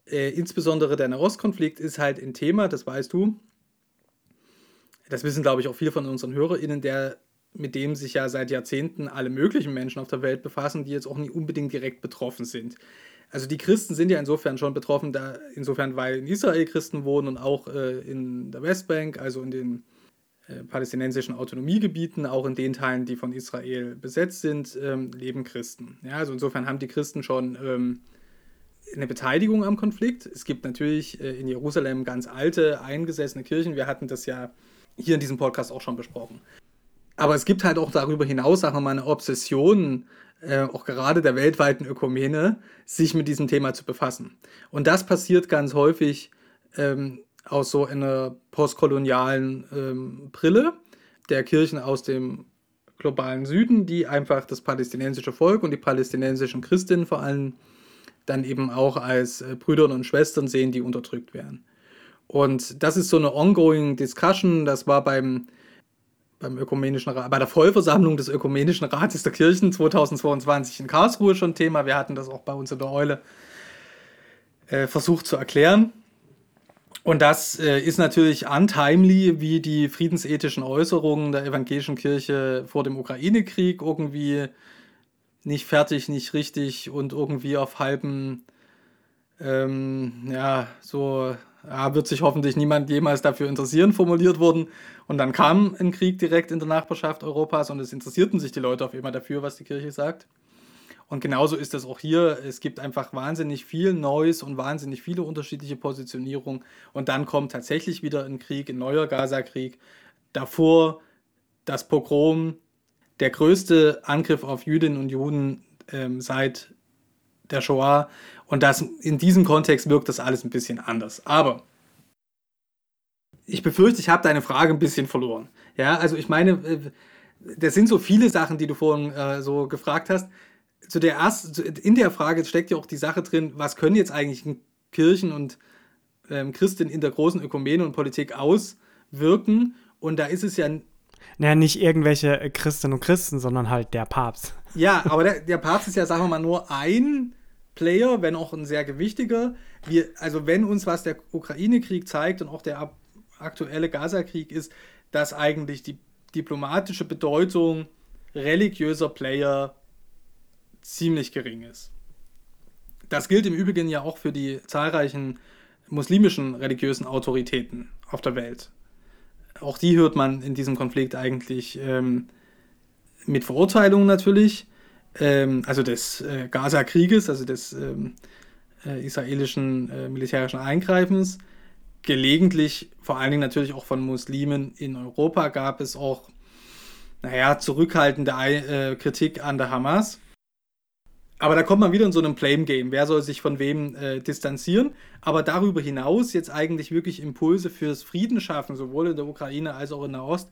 Äh, insbesondere der Nahostkonflikt ist halt ein Thema, das weißt du. Das wissen, glaube ich, auch viele von unseren HörerInnen, der, mit dem sich ja seit Jahrzehnten alle möglichen Menschen auf der Welt befassen, die jetzt auch nicht unbedingt direkt betroffen sind. Also die Christen sind ja insofern schon betroffen, da insofern, weil in Israel Christen wohnen und auch äh, in der Westbank, also in den palästinensischen Autonomiegebieten, auch in den Teilen, die von Israel besetzt sind, ähm, leben Christen. Ja, also insofern haben die Christen schon ähm, eine Beteiligung am Konflikt. Es gibt natürlich äh, in Jerusalem ganz alte, eingesessene Kirchen. Wir hatten das ja hier in diesem Podcast auch schon besprochen. Aber es gibt halt auch darüber hinaus, sagen wir mal, eine Obsession, äh, auch gerade der weltweiten Ökumene, sich mit diesem Thema zu befassen. Und das passiert ganz häufig ähm, aus so einer postkolonialen ähm, Brille der Kirchen aus dem globalen Süden, die einfach das palästinensische Volk und die palästinensischen Christinnen vor allem dann eben auch als äh, Brüder und Schwestern sehen, die unterdrückt werden. Und das ist so eine ongoing Discussion. Das war beim, beim Ökumenischen Rat, bei der Vollversammlung des Ökumenischen Rates der Kirchen 2022 in Karlsruhe schon Thema. Wir hatten das auch bei uns in der Eule äh, versucht zu erklären. Und das äh, ist natürlich untimely, wie die friedensethischen Äußerungen der evangelischen Kirche vor dem Ukraine-Krieg irgendwie nicht fertig, nicht richtig und irgendwie auf halben, ähm, ja, so, ja, wird sich hoffentlich niemand jemals dafür interessieren, formuliert wurden. Und dann kam ein Krieg direkt in der Nachbarschaft Europas und es interessierten sich die Leute auf immer dafür, was die Kirche sagt. Und genauso ist es auch hier. Es gibt einfach wahnsinnig viel Neues und wahnsinnig viele unterschiedliche Positionierungen. Und dann kommt tatsächlich wieder ein Krieg, ein neuer Gaza-Krieg. Davor das Pogrom, der größte Angriff auf Jüdinnen und Juden ähm, seit der Shoah. Und das, in diesem Kontext wirkt das alles ein bisschen anders. Aber ich befürchte, ich habe deine Frage ein bisschen verloren. Ja, also ich meine, äh, das sind so viele Sachen, die du vorhin äh, so gefragt hast zu der ersten, in der Frage steckt ja auch die Sache drin, was können jetzt eigentlich Kirchen und ähm, Christen in der großen Ökumene und Politik auswirken? Und da ist es ja. Naja, nicht irgendwelche äh, Christen und Christen, sondern halt der Papst. Ja, aber der, der Papst ist ja, sagen wir mal, nur ein Player, wenn auch ein sehr gewichtiger. Wir, also wenn uns was der Ukraine-Krieg zeigt und auch der aktuelle Gaza-Krieg ist, dass eigentlich die diplomatische Bedeutung religiöser Player ziemlich gering ist. Das gilt im Übrigen ja auch für die zahlreichen muslimischen religiösen Autoritäten auf der Welt. Auch die hört man in diesem Konflikt eigentlich ähm, mit Verurteilung natürlich, ähm, also des äh, Gaza-Krieges, also des ähm, äh, israelischen äh, militärischen Eingreifens. Gelegentlich, vor allen Dingen natürlich auch von Muslimen in Europa, gab es auch, naja, zurückhaltende äh, Kritik an der Hamas. Aber da kommt man wieder in so einem Blame-Game. Wer soll sich von wem äh, distanzieren? Aber darüber hinaus jetzt eigentlich wirklich Impulse fürs Frieden schaffen, sowohl in der Ukraine als auch in der Ost,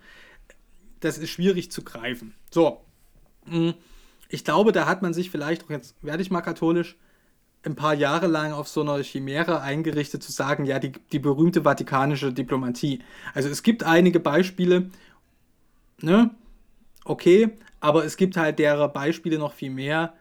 das ist schwierig zu greifen. So. Hm. Ich glaube, da hat man sich vielleicht, auch jetzt werde ich mal katholisch, ein paar Jahre lang auf so einer Chimäre eingerichtet, zu sagen, ja, die, die berühmte vatikanische Diplomatie. Also es gibt einige Beispiele, ne? Okay, aber es gibt halt derer Beispiele noch viel mehr,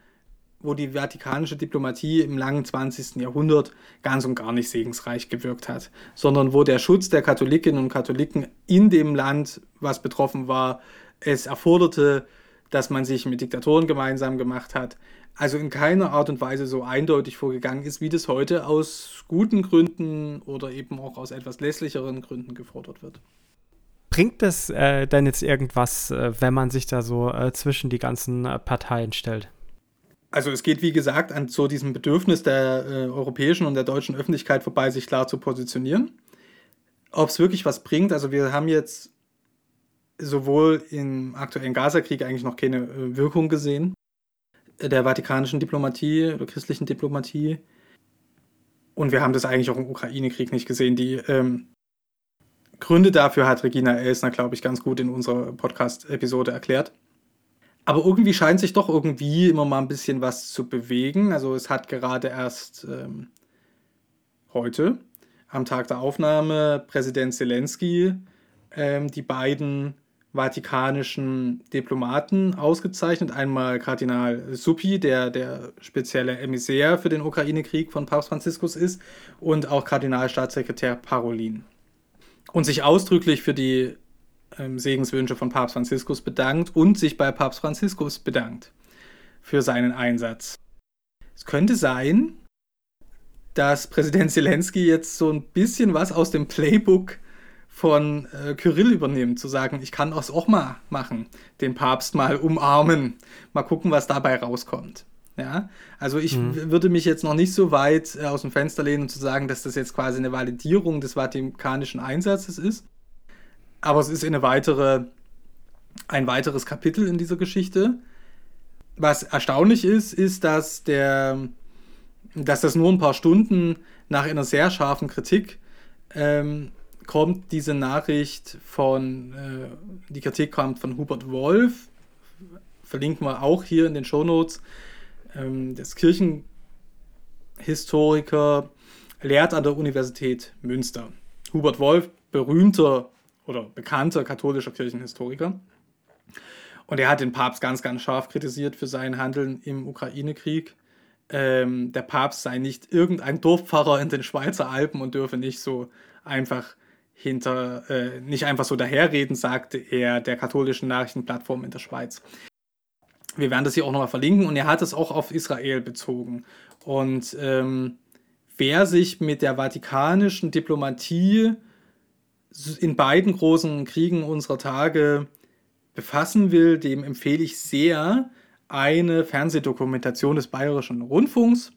wo die vatikanische Diplomatie im langen 20. Jahrhundert ganz und gar nicht segensreich gewirkt hat, sondern wo der Schutz der Katholikinnen und Katholiken in dem Land, was betroffen war, es erforderte, dass man sich mit Diktatoren gemeinsam gemacht hat, also in keiner Art und Weise so eindeutig vorgegangen ist, wie das heute aus guten Gründen oder eben auch aus etwas lässlicheren Gründen gefordert wird. Bringt das äh, denn jetzt irgendwas, äh, wenn man sich da so äh, zwischen die ganzen äh, Parteien stellt? Also es geht, wie gesagt, an so diesem Bedürfnis der äh, europäischen und der deutschen Öffentlichkeit vorbei, sich klar zu positionieren. Ob es wirklich was bringt, also wir haben jetzt sowohl im aktuellen Gaza-Krieg eigentlich noch keine äh, Wirkung gesehen, äh, der vatikanischen Diplomatie oder christlichen Diplomatie. Und wir haben das eigentlich auch im Ukraine-Krieg nicht gesehen. Die ähm, Gründe dafür hat Regina Elsner, glaube ich, ganz gut in unserer Podcast-Episode erklärt. Aber irgendwie scheint sich doch irgendwie immer mal ein bisschen was zu bewegen. Also es hat gerade erst ähm, heute, am Tag der Aufnahme, Präsident Zelensky ähm, die beiden vatikanischen Diplomaten ausgezeichnet. Einmal Kardinal Suppi, der der spezielle Emissär für den Ukraine-Krieg von Papst Franziskus ist, und auch Kardinalstaatssekretär Parolin. Und sich ausdrücklich für die ähm, Segenswünsche von Papst Franziskus bedankt und sich bei Papst Franziskus bedankt für seinen Einsatz. Es könnte sein, dass Präsident Zelensky jetzt so ein bisschen was aus dem Playbook von äh, Kyrill übernimmt, zu sagen, ich kann das auch mal machen, den Papst mal umarmen, mal gucken, was dabei rauskommt. Ja, also ich mhm. würde mich jetzt noch nicht so weit äh, aus dem Fenster lehnen und zu sagen, dass das jetzt quasi eine Validierung des vatikanischen Einsatzes ist. Aber es ist eine weitere, ein weiteres Kapitel in dieser Geschichte. Was erstaunlich ist, ist, dass, der, dass das nur ein paar Stunden nach einer sehr scharfen Kritik ähm, kommt, diese Nachricht von, äh, die Kritik kommt von Hubert Wolf verlinken wir auch hier in den Shownotes, ähm, des Kirchenhistoriker, lehrt an der Universität Münster. Hubert Wolf, berühmter oder bekannter katholischer Kirchenhistoriker. Und er hat den Papst ganz, ganz scharf kritisiert für sein Handeln im Ukraine-Krieg. Ähm, der Papst sei nicht irgendein Dorfpfarrer in den Schweizer Alpen und dürfe nicht so einfach hinter, äh, nicht einfach so daherreden, sagte er der katholischen Nachrichtenplattform in der Schweiz. Wir werden das hier auch nochmal verlinken und er hat es auch auf Israel bezogen. Und ähm, wer sich mit der vatikanischen Diplomatie in beiden großen Kriegen unserer Tage befassen will, dem empfehle ich sehr eine Fernsehdokumentation des Bayerischen Rundfunks.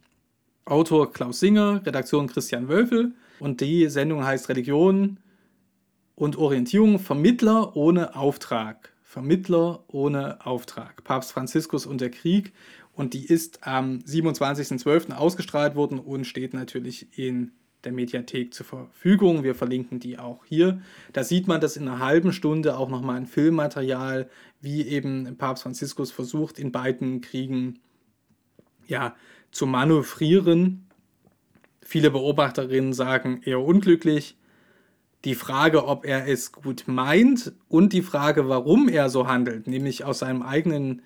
Autor Klaus Singer, Redaktion Christian Wölfel. Und die Sendung heißt Religion und Orientierung, Vermittler ohne Auftrag. Vermittler ohne Auftrag. Papst Franziskus und der Krieg. Und die ist am 27.12. ausgestrahlt worden und steht natürlich in der Mediathek zur Verfügung. Wir verlinken die auch hier. Da sieht man das in einer halben Stunde auch nochmal ein Filmmaterial, wie eben Papst Franziskus versucht, in beiden Kriegen ja, zu manövrieren. Viele Beobachterinnen sagen eher unglücklich. Die Frage, ob er es gut meint und die Frage, warum er so handelt, nämlich aus seinem eigenen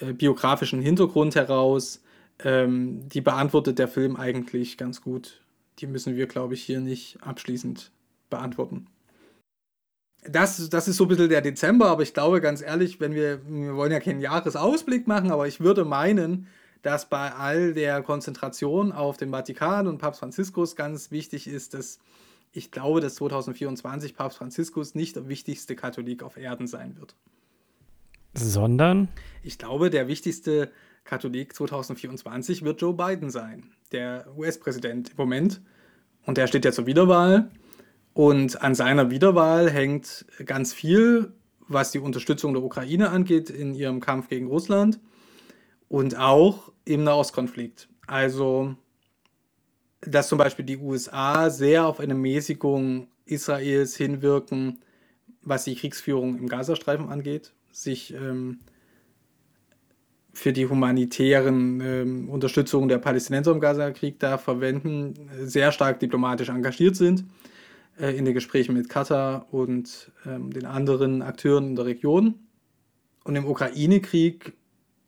äh, biografischen Hintergrund heraus, ähm, die beantwortet der Film eigentlich ganz gut die müssen wir, glaube ich, hier nicht abschließend beantworten. Das, das ist so ein bisschen der Dezember, aber ich glaube ganz ehrlich, wenn wir, wir wollen ja keinen Jahresausblick machen, aber ich würde meinen, dass bei all der Konzentration auf den Vatikan und Papst Franziskus ganz wichtig ist, dass ich glaube, dass 2024 Papst Franziskus nicht der wichtigste Katholik auf Erden sein wird. Sondern? Ich glaube, der wichtigste Katholik 2024 wird Joe Biden sein, der US-Präsident im Moment. Und der steht ja zur Wiederwahl. Und an seiner Wiederwahl hängt ganz viel, was die Unterstützung der Ukraine angeht in ihrem Kampf gegen Russland und auch im Nahostkonflikt. Also, dass zum Beispiel die USA sehr auf eine Mäßigung Israels hinwirken, was die Kriegsführung im Gazastreifen angeht, sich ähm, für die humanitären äh, Unterstützung der Palästinenser im Gaza-Krieg da verwenden, sehr stark diplomatisch engagiert sind äh, in den Gesprächen mit Katar und ähm, den anderen Akteuren in der Region. Und im Ukraine-Krieg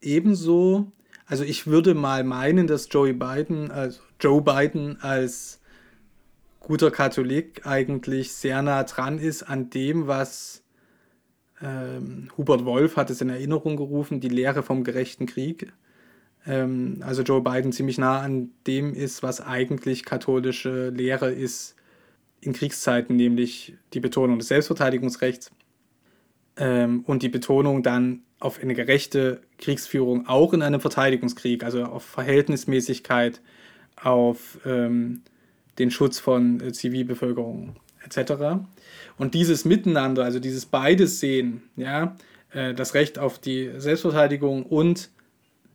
ebenso. Also ich würde mal meinen, dass Joe Biden, also Joe Biden als guter Katholik eigentlich sehr nah dran ist an dem, was ähm, Hubert Wolf hat es in Erinnerung gerufen, die Lehre vom gerechten Krieg. Ähm, also Joe Biden ziemlich nah an dem ist, was eigentlich katholische Lehre ist in Kriegszeiten, nämlich die Betonung des Selbstverteidigungsrechts ähm, und die Betonung dann auf eine gerechte Kriegsführung auch in einem Verteidigungskrieg, also auf Verhältnismäßigkeit, auf ähm, den Schutz von äh, Zivilbevölkerung etc. Und dieses Miteinander, also dieses beides sehen, ja, äh, das Recht auf die Selbstverteidigung und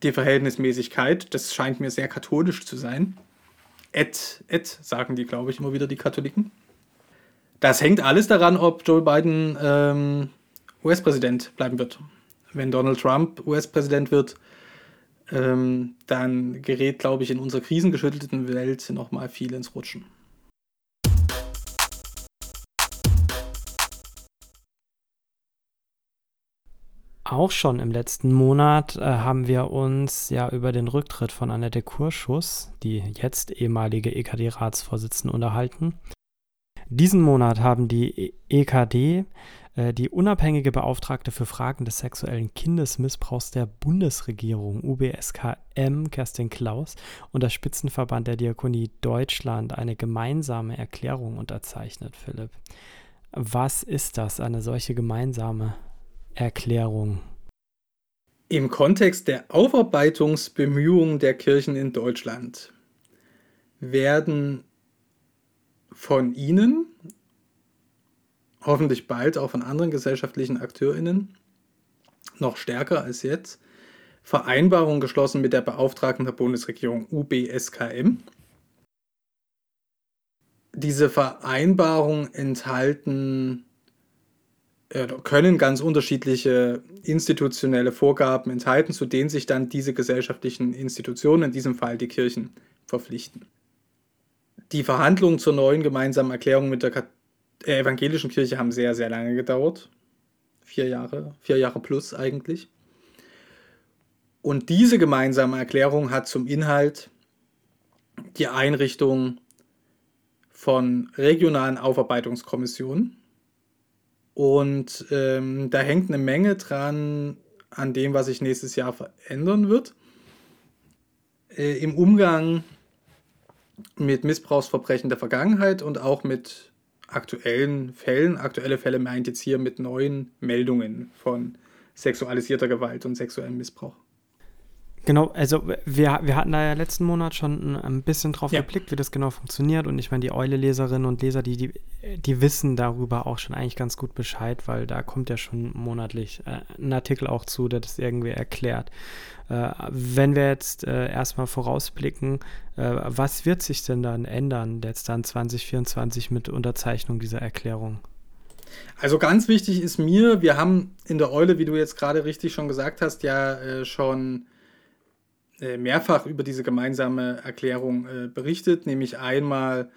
die Verhältnismäßigkeit, das scheint mir sehr katholisch zu sein. Et, et, sagen die, glaube ich, immer wieder die Katholiken. Das hängt alles daran, ob Joe Biden ähm, US-Präsident bleiben wird. Wenn Donald Trump US-Präsident wird, ähm, dann gerät, glaube ich, in unserer krisengeschüttelten Welt nochmal viel ins Rutschen. Auch schon im letzten Monat äh, haben wir uns ja über den Rücktritt von Annette Kurschus, die jetzt ehemalige EKD-Ratsvorsitzende, unterhalten. Diesen Monat haben die EKD, äh, die unabhängige Beauftragte für Fragen des sexuellen Kindesmissbrauchs der Bundesregierung, UBSKM, Kerstin Klaus, und der Spitzenverband der Diakonie Deutschland eine gemeinsame Erklärung unterzeichnet, Philipp. Was ist das, eine solche gemeinsame Erklärung. Im Kontext der Aufarbeitungsbemühungen der Kirchen in Deutschland werden von Ihnen, hoffentlich bald auch von anderen gesellschaftlichen AkteurInnen, noch stärker als jetzt, Vereinbarungen geschlossen mit der Beauftragten der Bundesregierung UBSKM. Diese Vereinbarungen enthalten können ganz unterschiedliche institutionelle Vorgaben enthalten, zu denen sich dann diese gesellschaftlichen Institutionen, in diesem Fall die Kirchen, verpflichten. Die Verhandlungen zur neuen gemeinsamen Erklärung mit der äh, evangelischen Kirche haben sehr, sehr lange gedauert. Vier Jahre, vier Jahre plus eigentlich. Und diese gemeinsame Erklärung hat zum Inhalt die Einrichtung von regionalen Aufarbeitungskommissionen. Und ähm, da hängt eine Menge dran an dem, was sich nächstes Jahr verändern wird. Äh, Im Umgang mit Missbrauchsverbrechen der Vergangenheit und auch mit aktuellen Fällen. Aktuelle Fälle meint jetzt hier mit neuen Meldungen von sexualisierter Gewalt und sexuellem Missbrauch. Genau, also wir, wir hatten da ja letzten Monat schon ein bisschen drauf ja. geblickt, wie das genau funktioniert. Und ich meine, die Eule-Leserinnen und Leser, die, die, die wissen darüber auch schon eigentlich ganz gut Bescheid, weil da kommt ja schon monatlich äh, ein Artikel auch zu, der das irgendwie erklärt. Äh, wenn wir jetzt äh, erstmal vorausblicken, äh, was wird sich denn dann ändern jetzt dann 2024 mit Unterzeichnung dieser Erklärung? Also ganz wichtig ist mir, wir haben in der Eule, wie du jetzt gerade richtig schon gesagt hast, ja äh, schon mehrfach über diese gemeinsame Erklärung äh, berichtet, nämlich einmal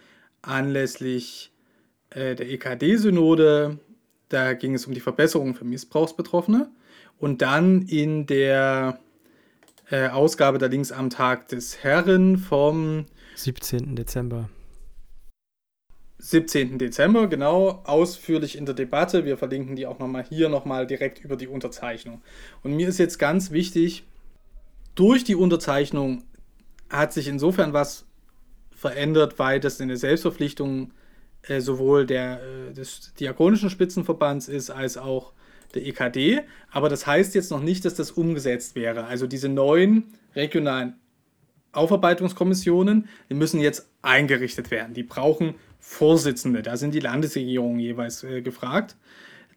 anlässlich äh, der EKD-Synode, da ging es um die Verbesserung für Missbrauchsbetroffene und dann in der äh, Ausgabe der Links am Tag des Herren vom 17. Dezember. 17. Dezember, genau, ausführlich in der Debatte. Wir verlinken die auch nochmal hier nochmal direkt über die Unterzeichnung. Und mir ist jetzt ganz wichtig, durch die Unterzeichnung hat sich insofern was verändert, weil das eine Selbstverpflichtung äh, sowohl der, äh, des Diakonischen Spitzenverbands ist, als auch der EKD. Aber das heißt jetzt noch nicht, dass das umgesetzt wäre. Also diese neuen regionalen Aufarbeitungskommissionen, die müssen jetzt eingerichtet werden. Die brauchen Vorsitzende. Da sind die Landesregierungen jeweils äh, gefragt.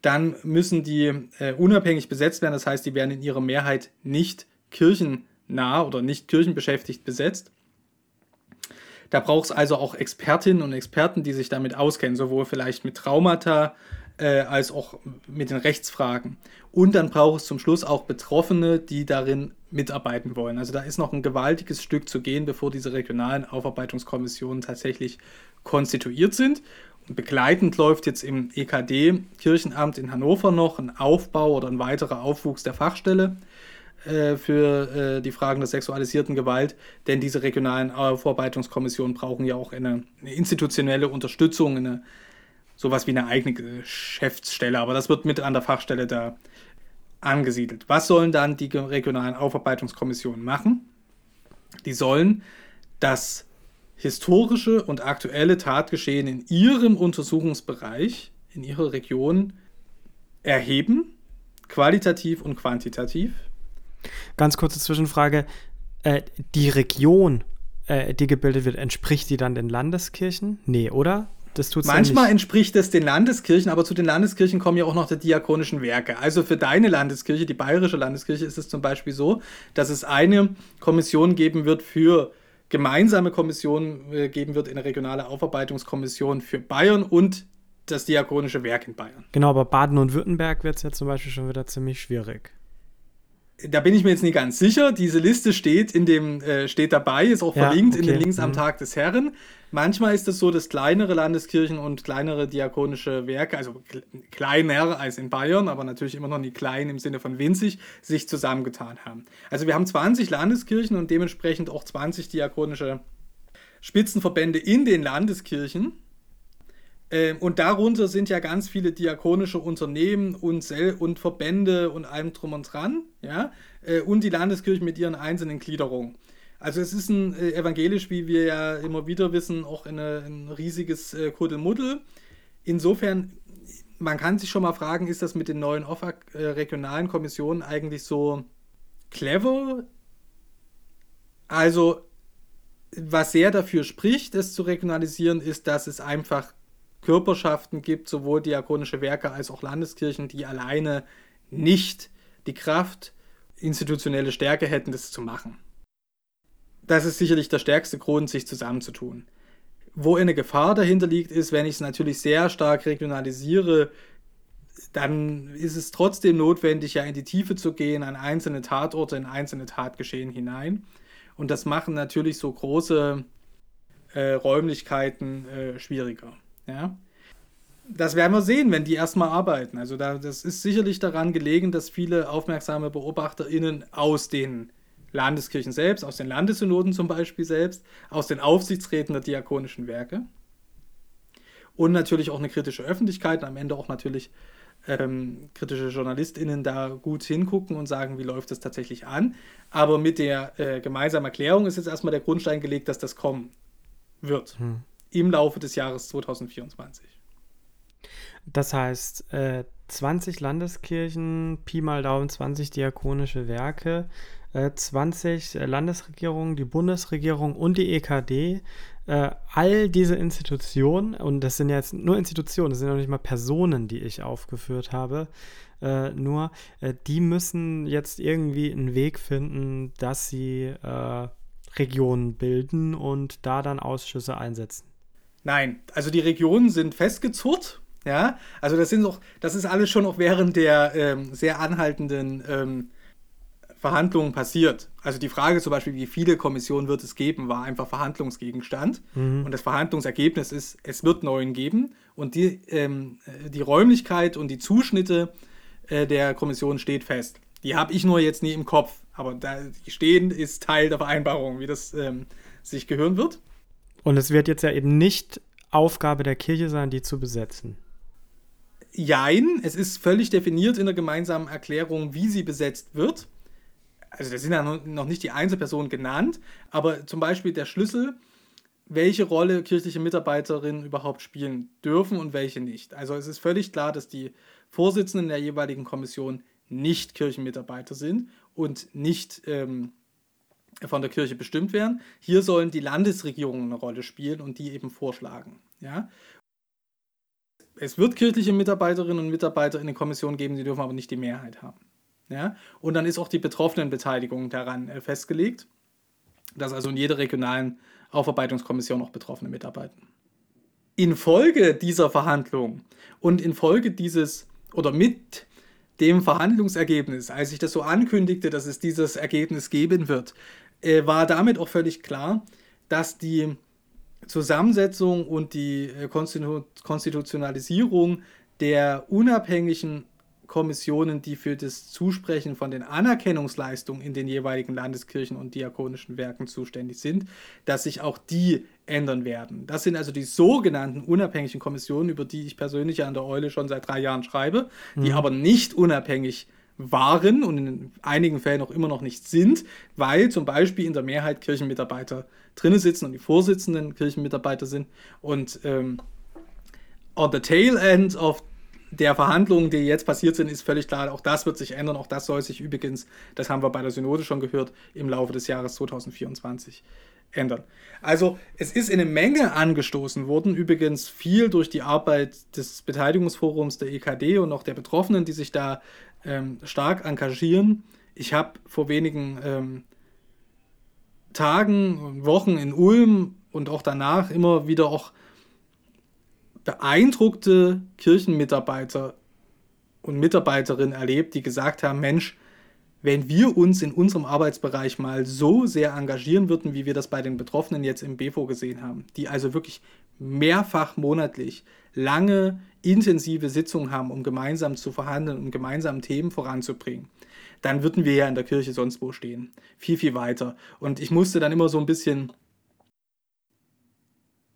Dann müssen die äh, unabhängig besetzt werden. Das heißt, die werden in ihrer Mehrheit nicht Kirchen nah oder nicht kirchenbeschäftigt besetzt. Da braucht es also auch Expertinnen und Experten, die sich damit auskennen, sowohl vielleicht mit Traumata äh, als auch mit den Rechtsfragen. Und dann braucht es zum Schluss auch Betroffene, die darin mitarbeiten wollen. Also da ist noch ein gewaltiges Stück zu gehen, bevor diese regionalen Aufarbeitungskommissionen tatsächlich konstituiert sind. Und begleitend läuft jetzt im EKD Kirchenamt in Hannover noch ein Aufbau oder ein weiterer Aufwuchs der Fachstelle. Äh, für äh, die Fragen der sexualisierten Gewalt, denn diese regionalen Vorbereitungskommissionen brauchen ja auch eine, eine, institutionelle Unterstützung, eine, sowas wie eine eigene Geschäftsstelle, aber das wird mit an der Fachstelle da angesiedelt. Was sollen dann die regionalen Aufarbeitungskommissionen machen? Die sollen das historische und aktuelle Tatgeschehen in ihrem Untersuchungsbereich, in ihrer Region erheben, qualitativ und quantitativ Ganz kurze Zwischenfrage. Äh, die Region, äh, die gebildet wird, entspricht die dann den Landeskirchen? Nee, oder? Das tut's Manchmal ja entspricht es den Landeskirchen, aber zu den Landeskirchen kommen ja auch noch die diakonischen Werke. Also für deine Landeskirche, die bayerische Landeskirche, ist es zum Beispiel so, dass es eine Kommission geben wird für gemeinsame Kommission äh, geben wird, eine regionale Aufarbeitungskommission für Bayern und das diakonische Werk in Bayern. Genau, aber Baden und Württemberg wird es ja zum Beispiel schon wieder ziemlich schwierig da bin ich mir jetzt nicht ganz sicher. Diese Liste steht in dem, äh, steht dabei, ist auch ja, verlinkt okay. in den Links mhm. am Tag des Herren. Manchmal ist es so, dass kleinere Landeskirchen und kleinere diakonische Werke, also kleiner als in Bayern, aber natürlich immer noch nicht klein im Sinne von winzig, sich zusammengetan haben. Also wir haben 20 Landeskirchen und dementsprechend auch 20 diakonische Spitzenverbände in den Landeskirchen. Ähm, und darunter sind ja ganz viele diakonische Unternehmen und, Sel und Verbände und allem drum und dran, ja, äh, und die Landeskirchen mit ihren einzelnen Gliederungen. Also es ist ein äh, evangelisch, wie wir ja immer wieder wissen, auch eine, ein riesiges äh, Kuddelmuddel. Insofern, man kann sich schon mal fragen, ist das mit den neuen OFAC äh, regionalen Kommissionen eigentlich so clever? Also, was sehr dafür spricht, es zu regionalisieren, ist, dass es einfach Körperschaften gibt, sowohl diakonische Werke als auch Landeskirchen, die alleine nicht die Kraft, institutionelle Stärke hätten, das zu machen. Das ist sicherlich der stärkste Grund, sich zusammenzutun. Wo eine Gefahr dahinter liegt, ist, wenn ich es natürlich sehr stark regionalisiere, dann ist es trotzdem notwendig, ja in die Tiefe zu gehen, an einzelne Tatorte, in einzelne Tatgeschehen hinein. Und das machen natürlich so große äh, Räumlichkeiten äh, schwieriger. Ja? Das werden wir sehen, wenn die erstmal arbeiten. Also da, das ist sicherlich daran gelegen, dass viele aufmerksame BeobachterInnen aus den Landeskirchen selbst, aus den Landessynoden zum Beispiel selbst, aus den Aufsichtsräten der diakonischen Werke und natürlich auch eine kritische Öffentlichkeit und am Ende auch natürlich ähm, kritische JournalistInnen da gut hingucken und sagen, wie läuft das tatsächlich an. Aber mit der äh, gemeinsamen Erklärung ist jetzt erstmal der Grundstein gelegt, dass das kommen wird hm. Im Laufe des Jahres 2024. Das heißt, äh, 20 Landeskirchen, Pi mal Daumen 20 diakonische Werke, äh, 20 Landesregierungen, die Bundesregierung und die EKD äh, all diese Institutionen, und das sind jetzt nur Institutionen, das sind noch nicht mal Personen, die ich aufgeführt habe, äh, nur, äh, die müssen jetzt irgendwie einen Weg finden, dass sie äh, Regionen bilden und da dann Ausschüsse einsetzen. Nein, also die Regionen sind festgezurrt. Ja, also das sind doch, das ist alles schon auch während der ähm, sehr anhaltenden ähm, Verhandlungen passiert. Also die Frage zum Beispiel, wie viele Kommissionen wird es geben, war einfach Verhandlungsgegenstand. Mhm. Und das Verhandlungsergebnis ist, es wird neun geben. Und die, ähm, die Räumlichkeit und die Zuschnitte äh, der Kommission steht fest. Die habe ich nur jetzt nie im Kopf. Aber da die stehen ist Teil der Vereinbarung, wie das ähm, sich gehören wird. Und es wird jetzt ja eben nicht Aufgabe der Kirche sein, die zu besetzen. Jein, es ist völlig definiert in der gemeinsamen Erklärung, wie sie besetzt wird also da sind ja noch nicht die Einzelpersonen genannt, aber zum Beispiel der Schlüssel, welche Rolle kirchliche Mitarbeiterinnen überhaupt spielen dürfen und welche nicht. Also es ist völlig klar, dass die Vorsitzenden der jeweiligen Kommission nicht Kirchenmitarbeiter sind und nicht ähm, von der Kirche bestimmt werden. Hier sollen die Landesregierungen eine Rolle spielen und die eben vorschlagen. Ja? Es wird kirchliche Mitarbeiterinnen und Mitarbeiter in den Kommissionen geben, sie dürfen aber nicht die Mehrheit haben. Ja? Und dann ist auch die Betroffenenbeteiligung daran äh, festgelegt, dass also in jeder regionalen Aufarbeitungskommission auch Betroffene mitarbeiten. Infolge dieser Verhandlung und infolge dieses oder mit dem Verhandlungsergebnis, als ich das so ankündigte, dass es dieses Ergebnis geben wird, äh, war damit auch völlig klar, dass die Zusammensetzung und die äh, Konstitu Konstitutionalisierung der unabhängigen Kommissionen, die für das Zusprechen von den Anerkennungsleistungen in den jeweiligen Landeskirchen und diakonischen Werken zuständig sind, dass sich auch die ändern werden. Das sind also die sogenannten unabhängigen Kommissionen, über die ich persönlich an der Eule schon seit drei Jahren schreibe, die mhm. aber nicht unabhängig waren und in einigen Fällen auch immer noch nicht sind, weil zum Beispiel in der Mehrheit Kirchenmitarbeiter drinnen sitzen und die Vorsitzenden Kirchenmitarbeiter sind. Und ähm, on the tail end of der Verhandlungen, die jetzt passiert sind, ist völlig klar, auch das wird sich ändern. Auch das soll sich übrigens, das haben wir bei der Synode schon gehört, im Laufe des Jahres 2024 ändern. Also es ist eine Menge angestoßen worden, übrigens viel durch die Arbeit des Beteiligungsforums der EKD und auch der Betroffenen, die sich da ähm, stark engagieren. Ich habe vor wenigen ähm, Tagen Wochen in Ulm und auch danach immer wieder auch beeindruckte Kirchenmitarbeiter und Mitarbeiterinnen erlebt, die gesagt haben, Mensch, wenn wir uns in unserem Arbeitsbereich mal so sehr engagieren würden, wie wir das bei den Betroffenen jetzt im BFO gesehen haben, die also wirklich mehrfach monatlich lange, intensive Sitzungen haben, um gemeinsam zu verhandeln, um gemeinsam Themen voranzubringen, dann würden wir ja in der Kirche sonst wo stehen. Viel, viel weiter. Und ich musste dann immer so ein bisschen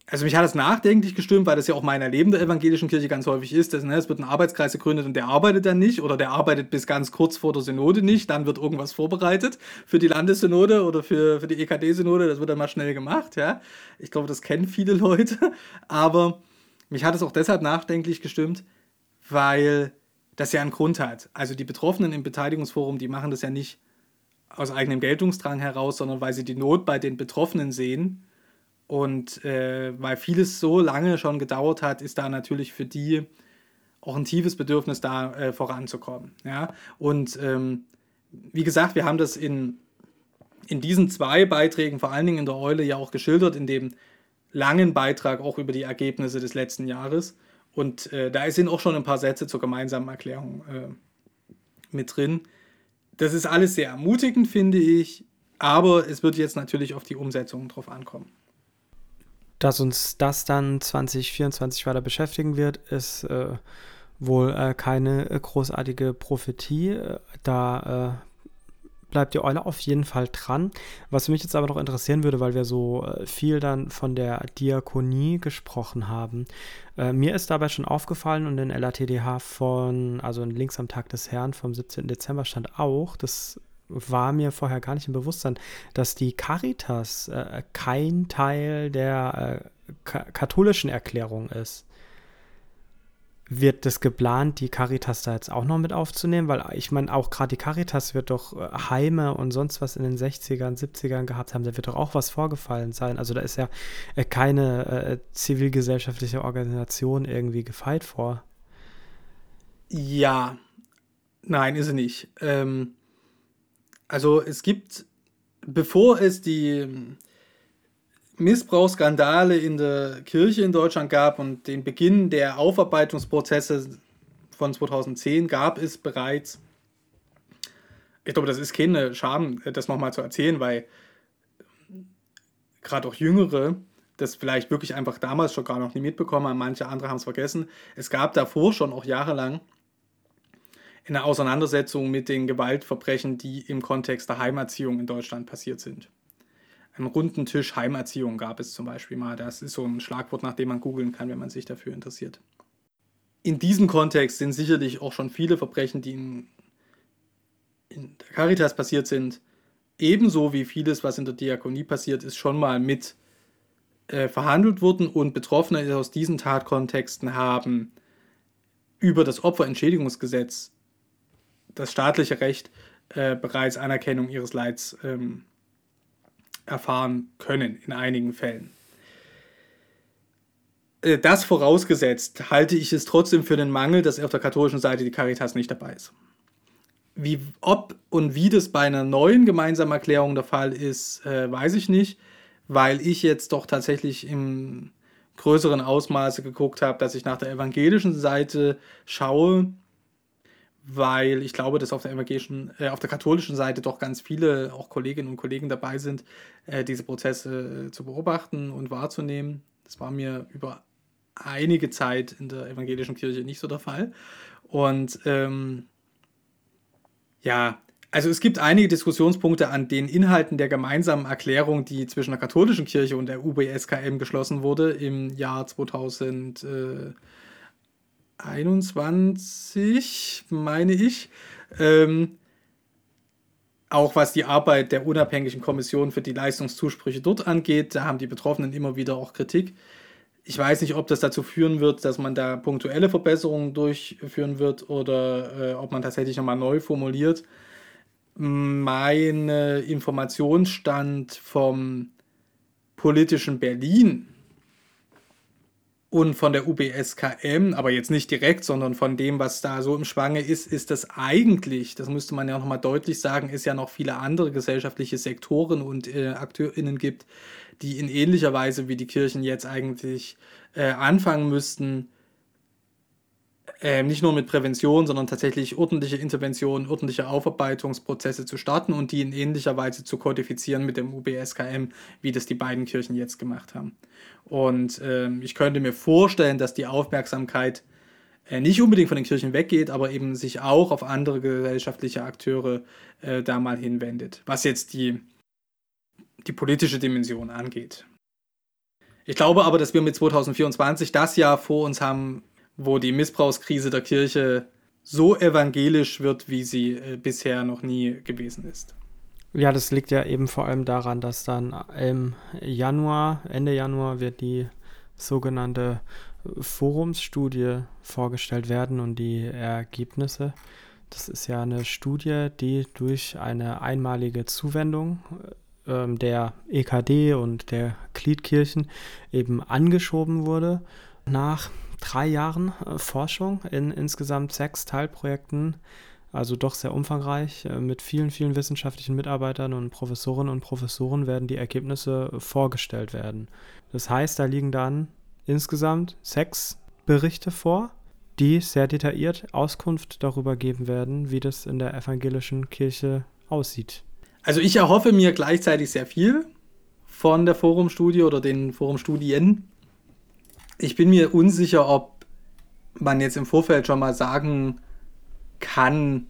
also mich hat es nachdenklich gestimmt, weil das ja auch mein Erleben der evangelischen Kirche ganz häufig ist. Dass, ne, es wird ein Arbeitskreis gegründet und der arbeitet dann nicht oder der arbeitet bis ganz kurz vor der Synode nicht. Dann wird irgendwas vorbereitet für die Landessynode oder für, für die EKD-Synode. Das wird dann mal schnell gemacht. Ja. Ich glaube, das kennen viele Leute. Aber mich hat es auch deshalb nachdenklich gestimmt, weil das ja einen Grund hat. Also die Betroffenen im Beteiligungsforum, die machen das ja nicht aus eigenem Geltungsdrang heraus, sondern weil sie die Not bei den Betroffenen sehen und äh, weil vieles so lange schon gedauert hat, ist da natürlich für die auch ein tiefes Bedürfnis da äh, voranzukommen. Ja? Und ähm, wie gesagt, wir haben das in, in diesen zwei Beiträgen, vor allen Dingen in der Eule, ja auch geschildert, in dem langen Beitrag auch über die Ergebnisse des letzten Jahres. Und äh, da sind auch schon ein paar Sätze zur gemeinsamen Erklärung äh, mit drin. Das ist alles sehr ermutigend, finde ich, aber es wird jetzt natürlich auf die Umsetzung drauf ankommen. Dass uns das dann 2024 weiter beschäftigen wird, ist äh, wohl äh, keine großartige Prophetie. Äh, da äh, bleibt die Eule auf jeden Fall dran. Was mich jetzt aber noch interessieren würde, weil wir so äh, viel dann von der Diakonie gesprochen haben. Äh, mir ist dabei schon aufgefallen und in LATDH von, also in Links am Tag des Herrn vom 17. Dezember stand auch, das war mir vorher gar nicht im Bewusstsein, dass die Caritas äh, kein Teil der äh, katholischen Erklärung ist. Wird das geplant, die Caritas da jetzt auch noch mit aufzunehmen? Weil ich meine, auch gerade die Caritas wird doch äh, Heime und sonst was in den 60ern, 70ern gehabt haben. Da wird doch auch was vorgefallen sein. Also da ist ja äh, keine äh, zivilgesellschaftliche Organisation irgendwie gefeit vor. Ja, nein, ist sie nicht. Ähm, also es gibt, bevor es die Missbrauchsskandale in der Kirche in Deutschland gab und den Beginn der Aufarbeitungsprozesse von 2010 gab es bereits. Ich glaube, das ist keine Scham, das nochmal zu erzählen, weil gerade auch Jüngere das vielleicht wirklich einfach damals schon gar noch nie mitbekommen haben, manche andere haben es vergessen. Es gab davor schon auch jahrelang eine Auseinandersetzung mit den Gewaltverbrechen, die im Kontext der Heimerziehung in Deutschland passiert sind. Einen runden Tisch Heimerziehung gab es zum Beispiel mal. Das ist so ein Schlagwort, nach dem man googeln kann, wenn man sich dafür interessiert. In diesem Kontext sind sicherlich auch schon viele Verbrechen, die in, in der Caritas passiert sind, ebenso wie vieles, was in der Diakonie passiert ist, schon mal mit äh, verhandelt worden und Betroffene aus diesen Tatkontexten haben über das Opferentschädigungsgesetz, das staatliche Recht, äh, bereits Anerkennung ihres Leids ähm, erfahren können in einigen Fällen. Äh, das vorausgesetzt, halte ich es trotzdem für den Mangel, dass auf der katholischen Seite die Caritas nicht dabei ist. Wie, ob und wie das bei einer neuen gemeinsamen Erklärung der Fall ist, äh, weiß ich nicht, weil ich jetzt doch tatsächlich im größeren Ausmaße geguckt habe, dass ich nach der evangelischen Seite schaue weil ich glaube, dass auf der evangelischen, äh, auf der katholischen Seite doch ganz viele auch Kolleginnen und Kollegen dabei sind, äh, diese Prozesse äh, zu beobachten und wahrzunehmen. Das war mir über einige Zeit in der evangelischen Kirche nicht so der Fall. Und ähm, ja, also es gibt einige Diskussionspunkte an den Inhalten der gemeinsamen Erklärung, die zwischen der katholischen Kirche und der UBSKM geschlossen wurde im Jahr 2000. Äh, 21, meine ich. Ähm, auch was die Arbeit der unabhängigen Kommission für die Leistungszusprüche dort angeht, da haben die Betroffenen immer wieder auch Kritik. Ich weiß nicht, ob das dazu führen wird, dass man da punktuelle Verbesserungen durchführen wird oder äh, ob man tatsächlich nochmal neu formuliert. Mein Informationsstand vom politischen Berlin und von der UBSKM, aber jetzt nicht direkt, sondern von dem, was da so im Schwange ist, ist das eigentlich, das müsste man ja nochmal deutlich sagen, ist ja noch viele andere gesellschaftliche Sektoren und äh, AkteurInnen gibt, die in ähnlicher Weise wie die Kirchen jetzt eigentlich äh, anfangen müssten, äh, nicht nur mit Prävention, sondern tatsächlich ordentliche Interventionen, ordentliche Aufarbeitungsprozesse zu starten und die in ähnlicher Weise zu kodifizieren mit dem UBSKM, wie das die beiden Kirchen jetzt gemacht haben. Und äh, ich könnte mir vorstellen, dass die Aufmerksamkeit äh, nicht unbedingt von den Kirchen weggeht, aber eben sich auch auf andere gesellschaftliche Akteure äh, da mal hinwendet, was jetzt die, die politische Dimension angeht. Ich glaube aber, dass wir mit 2024 das Jahr vor uns haben, wo die Missbrauchskrise der Kirche so evangelisch wird, wie sie äh, bisher noch nie gewesen ist. Ja, das liegt ja eben vor allem daran, dass dann im Januar, Ende Januar, wird die sogenannte Forumsstudie vorgestellt werden und die Ergebnisse. Das ist ja eine Studie, die durch eine einmalige Zuwendung äh, der EKD und der Gliedkirchen eben angeschoben wurde nach drei Jahren äh, Forschung in insgesamt sechs Teilprojekten, also doch sehr umfangreich. Äh, mit vielen, vielen wissenschaftlichen Mitarbeitern und Professorinnen und Professoren werden die Ergebnisse vorgestellt werden. Das heißt, da liegen dann insgesamt sechs Berichte vor, die sehr detailliert Auskunft darüber geben werden, wie das in der evangelischen Kirche aussieht. Also ich erhoffe mir gleichzeitig sehr viel von der Forumstudie oder den Forumstudien. Ich bin mir unsicher, ob man jetzt im Vorfeld schon mal sagen kann,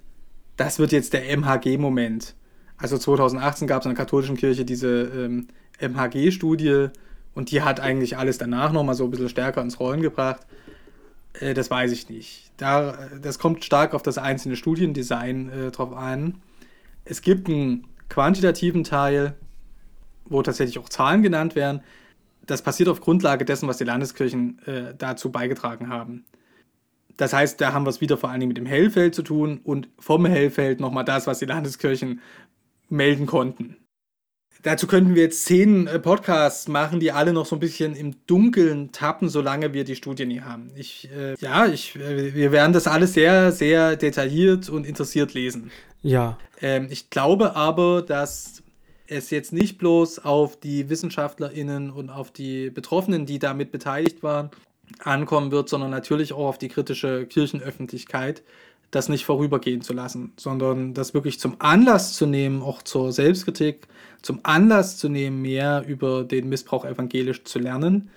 das wird jetzt der MHG-Moment. Also 2018 gab es in der katholischen Kirche diese ähm, MHG-Studie und die hat eigentlich alles danach nochmal so ein bisschen stärker ins Rollen gebracht. Äh, das weiß ich nicht. Da, das kommt stark auf das einzelne Studiendesign äh, drauf an. Es gibt einen quantitativen Teil, wo tatsächlich auch Zahlen genannt werden. Das passiert auf Grundlage dessen, was die Landeskirchen äh, dazu beigetragen haben. Das heißt, da haben wir es wieder vor allen Dingen mit dem Hellfeld zu tun und vom Hellfeld nochmal das, was die Landeskirchen melden konnten. Dazu könnten wir jetzt zehn äh, Podcasts machen, die alle noch so ein bisschen im Dunkeln tappen, solange wir die Studie nie haben. Ich, äh, ja, ich, äh, wir werden das alles sehr, sehr detailliert und interessiert lesen. Ja. Ähm, ich glaube aber, dass es jetzt nicht bloß auf die WissenschaftlerInnen und auf die Betroffenen, die damit beteiligt waren, ankommen wird, sondern natürlich auch auf die kritische Kirchenöffentlichkeit, das nicht vorübergehen zu lassen, sondern das wirklich zum Anlass zu nehmen, auch zur Selbstkritik, zum Anlass zu nehmen, mehr über den Missbrauch evangelisch zu lernen,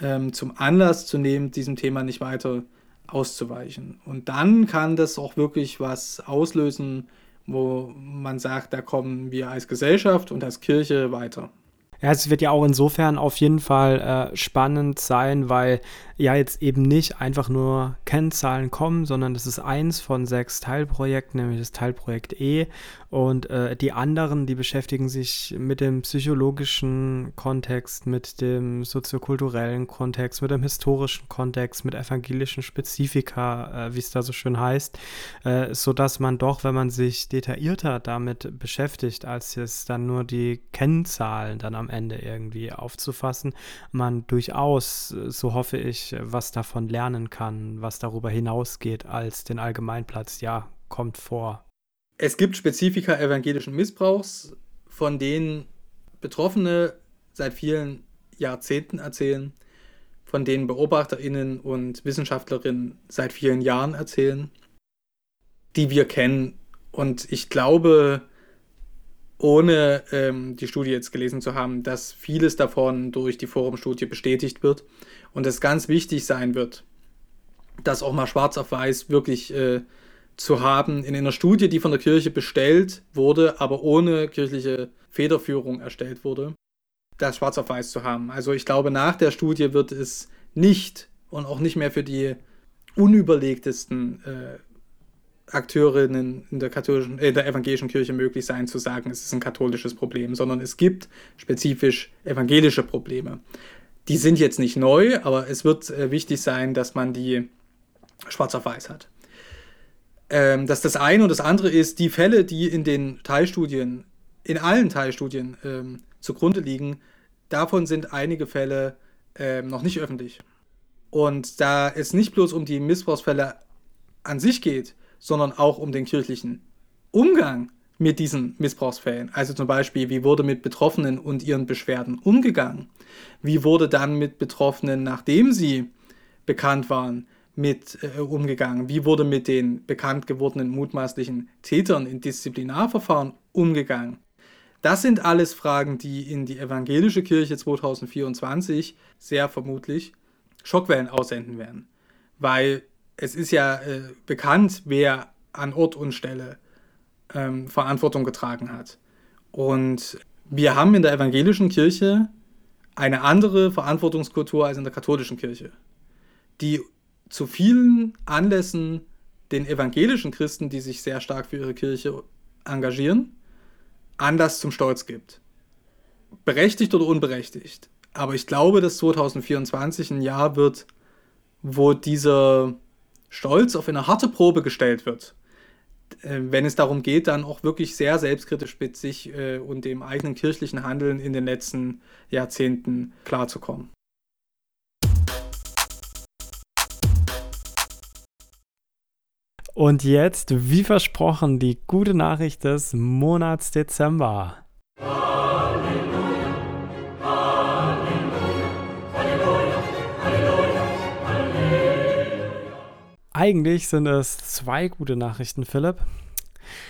ähm, zum Anlass zu nehmen, diesem Thema nicht weiter auszuweichen. Und dann kann das auch wirklich was auslösen, wo man sagt, da kommen wir als Gesellschaft und als Kirche weiter. Ja, es wird ja auch insofern auf jeden Fall äh, spannend sein, weil ja jetzt eben nicht einfach nur Kennzahlen kommen, sondern das ist eins von sechs Teilprojekten, nämlich das Teilprojekt E. Und äh, die anderen, die beschäftigen sich mit dem psychologischen Kontext, mit dem soziokulturellen Kontext, mit dem historischen Kontext, mit evangelischen Spezifika, äh, wie es da so schön heißt, äh, sodass man doch, wenn man sich detaillierter damit beschäftigt, als jetzt dann nur die Kennzahlen dann am Ende irgendwie aufzufassen, man durchaus, so hoffe ich, was davon lernen kann, was darüber hinausgeht als den Allgemeinplatz. Ja, kommt vor. Es gibt Spezifika evangelischen Missbrauchs, von denen Betroffene seit vielen Jahrzehnten erzählen, von denen BeobachterInnen und WissenschaftlerInnen seit vielen Jahren erzählen, die wir kennen. Und ich glaube, ohne ähm, die Studie jetzt gelesen zu haben, dass vieles davon durch die Forumstudie bestätigt wird und es ganz wichtig sein wird, das auch mal schwarz auf weiß wirklich äh, zu haben in einer Studie, die von der Kirche bestellt wurde, aber ohne kirchliche Federführung erstellt wurde, das schwarz auf weiß zu haben. Also ich glaube, nach der Studie wird es nicht und auch nicht mehr für die unüberlegtesten äh, Akteurinnen in der katholischen, äh, der evangelischen Kirche möglich sein, zu sagen, es ist ein katholisches Problem, sondern es gibt spezifisch evangelische Probleme. Die sind jetzt nicht neu, aber es wird äh, wichtig sein, dass man die schwarz auf weiß hat. Ähm, das das eine und das andere ist, die Fälle, die in den Teilstudien, in allen Teilstudien ähm, zugrunde liegen, davon sind einige Fälle ähm, noch nicht öffentlich. Und da es nicht bloß um die Missbrauchsfälle an sich geht, sondern auch um den kirchlichen Umgang mit diesen Missbrauchsfällen. Also zum Beispiel, wie wurde mit Betroffenen und ihren Beschwerden umgegangen? Wie wurde dann mit Betroffenen, nachdem sie bekannt waren, mit äh, umgegangen? Wie wurde mit den bekannt gewordenen mutmaßlichen Tätern in Disziplinarverfahren umgegangen? Das sind alles Fragen, die in die evangelische Kirche 2024 sehr vermutlich Schockwellen aussenden werden. Weil es ist ja äh, bekannt, wer an Ort und Stelle ähm, Verantwortung getragen hat. Und wir haben in der evangelischen Kirche eine andere Verantwortungskultur als in der katholischen Kirche, die zu vielen Anlässen den evangelischen Christen, die sich sehr stark für ihre Kirche engagieren, Anlass zum Stolz gibt. Berechtigt oder unberechtigt. Aber ich glaube, dass 2024 ein Jahr wird, wo dieser Stolz auf eine harte Probe gestellt wird. Äh, wenn es darum geht, dann auch wirklich sehr selbstkritisch mit sich äh, und dem eigenen kirchlichen Handeln in den letzten Jahrzehnten klarzukommen. Und jetzt, wie versprochen, die gute Nachricht des Monats Dezember. Halleluja, Halleluja, Halleluja, eigentlich sind es zwei gute Nachrichten, Philipp.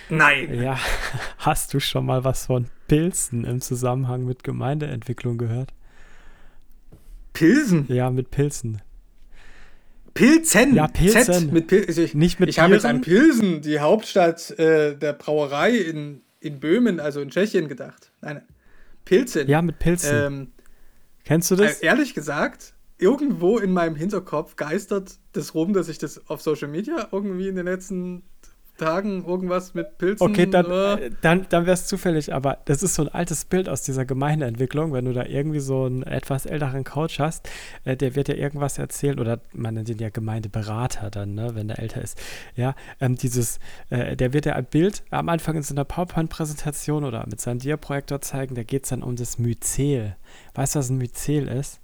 Nein. Ja, hast du schon mal was von Pilzen im Zusammenhang mit Gemeindeentwicklung gehört? Pilsen? Ja, mit Pilzen. Pilzen. Ja, Pilzen. Z mit Pil ich, Nicht mit ich habe jetzt an Pilsen, die Hauptstadt äh, der Brauerei in, in Böhmen, also in Tschechien, gedacht. Nein, Pilzen. Ja, mit Pilzen. Ähm, Kennst du das? äh, ehrlich gesagt, irgendwo in meinem Hinterkopf geistert das rum, dass ich das auf Social Media irgendwie in den letzten Tagen irgendwas mit Pilzen. Okay, dann, äh, dann, dann wäre es zufällig, aber das ist so ein altes Bild aus dieser Gemeindeentwicklung, wenn du da irgendwie so einen etwas älteren Coach hast, äh, der wird dir irgendwas erzählen, oder man nennt ihn ja Gemeindeberater dann, ne, wenn der älter ist. Ja, ähm, dieses, äh, der wird dir ein Bild am Anfang in so einer PowerPoint-Präsentation oder mit seinem Diaprojektor zeigen, da geht es dann um das Myzel. Weißt du, was ein Myzel ist?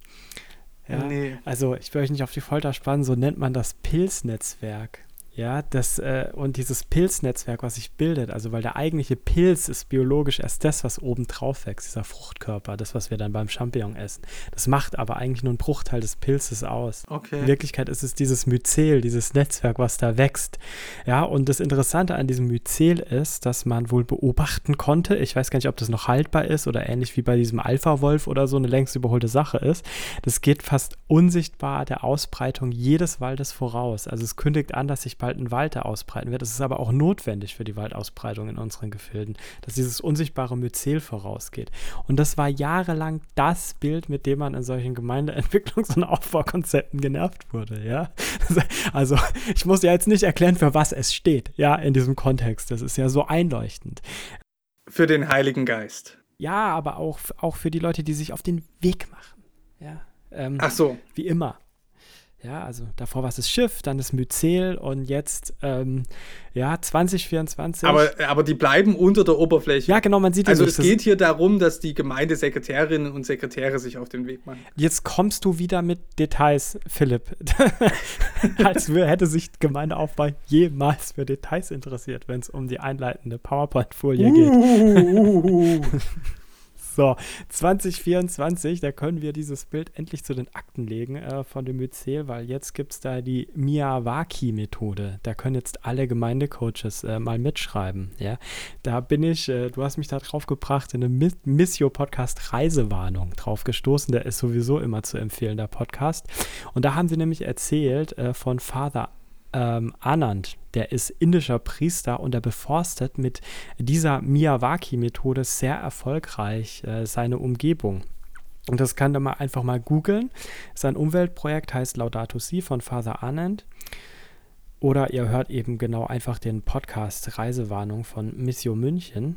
Ja, Nee. also ich will euch nicht auf die Folter spannen, so nennt man das Pilznetzwerk. Ja, das, äh, und dieses Pilznetzwerk, was sich bildet, also weil der eigentliche Pilz ist biologisch erst das, was oben drauf wächst, dieser Fruchtkörper, das, was wir dann beim Champignon essen. Das macht aber eigentlich nur einen Bruchteil des Pilzes aus. In Okay. Wirklichkeit ist es dieses Myzel, dieses Netzwerk, was da wächst. Ja, und das Interessante an diesem Myzel ist, dass man wohl beobachten konnte, ich weiß gar nicht, ob das noch haltbar ist oder ähnlich wie bei diesem Alpha-Wolf oder so eine längst überholte Sache ist. Das geht fast unsichtbar der Ausbreitung jedes Waldes voraus. Also es kündigt an, dass sich bald ein Wald da ausbreiten wird. Es ist aber auch notwendig für die Waldausbreitung in unseren Gefilden, dass dieses unsichtbare Myzel vorausgeht. Und das war jahrelang das Bild, mit dem man in solchen Gemeindeentwicklungs- und Aufbaukonzepten genervt wurde, ja. Also ich muss ja jetzt nicht erklären, für was es steht, ja, in diesem Kontext. Das ist ja so einleuchtend. Für den Heiligen Geist. Ja, aber auch, auch für die Leute, die sich auf den Weg machen. Ja, ähm, Ach so. wie immer. Ja, also davor war es das Schiff, dann das Myzel und jetzt, ähm, ja, 2024. Aber, aber die bleiben unter der Oberfläche. ja, genau, man sieht Also es geht hier darum, dass die Gemeindesekretärinnen und Sekretäre sich auf den Weg machen. Jetzt kommst du wieder mit Details, Philipp. Als hätte sich Gemeindeaufbau jemals für Details interessiert, wenn es um die einleitende PowerPoint-Folie geht. Uh, So, 2024, da können wir dieses Bild endlich zu den Akten legen äh, von dem Myzel, weil jetzt gibt es da die Miyawaki-Methode. Da können jetzt alle Gemeindecoaches äh, mal mitschreiben. Ja? Da bin ich, äh, du hast mich da drauf gebracht, in einem Mi- Missio-Podcast Reisewarnung drauf gestoßen. Der ist sowieso immer zu empfehlen, der Podcast. Und da haben sie nämlich erzählt äh, von Father ähm, Anand, der ist indischer Priester und er beforstet mit dieser Miyawaki-Methode sehr erfolgreich äh, seine Umgebung. Und das kann man einfach mal googeln. Sein Umweltprojekt heißt Laudato Si von Father Anand. Oder ihr hört eben genau einfach den Podcast Reisewarnung von Missio München.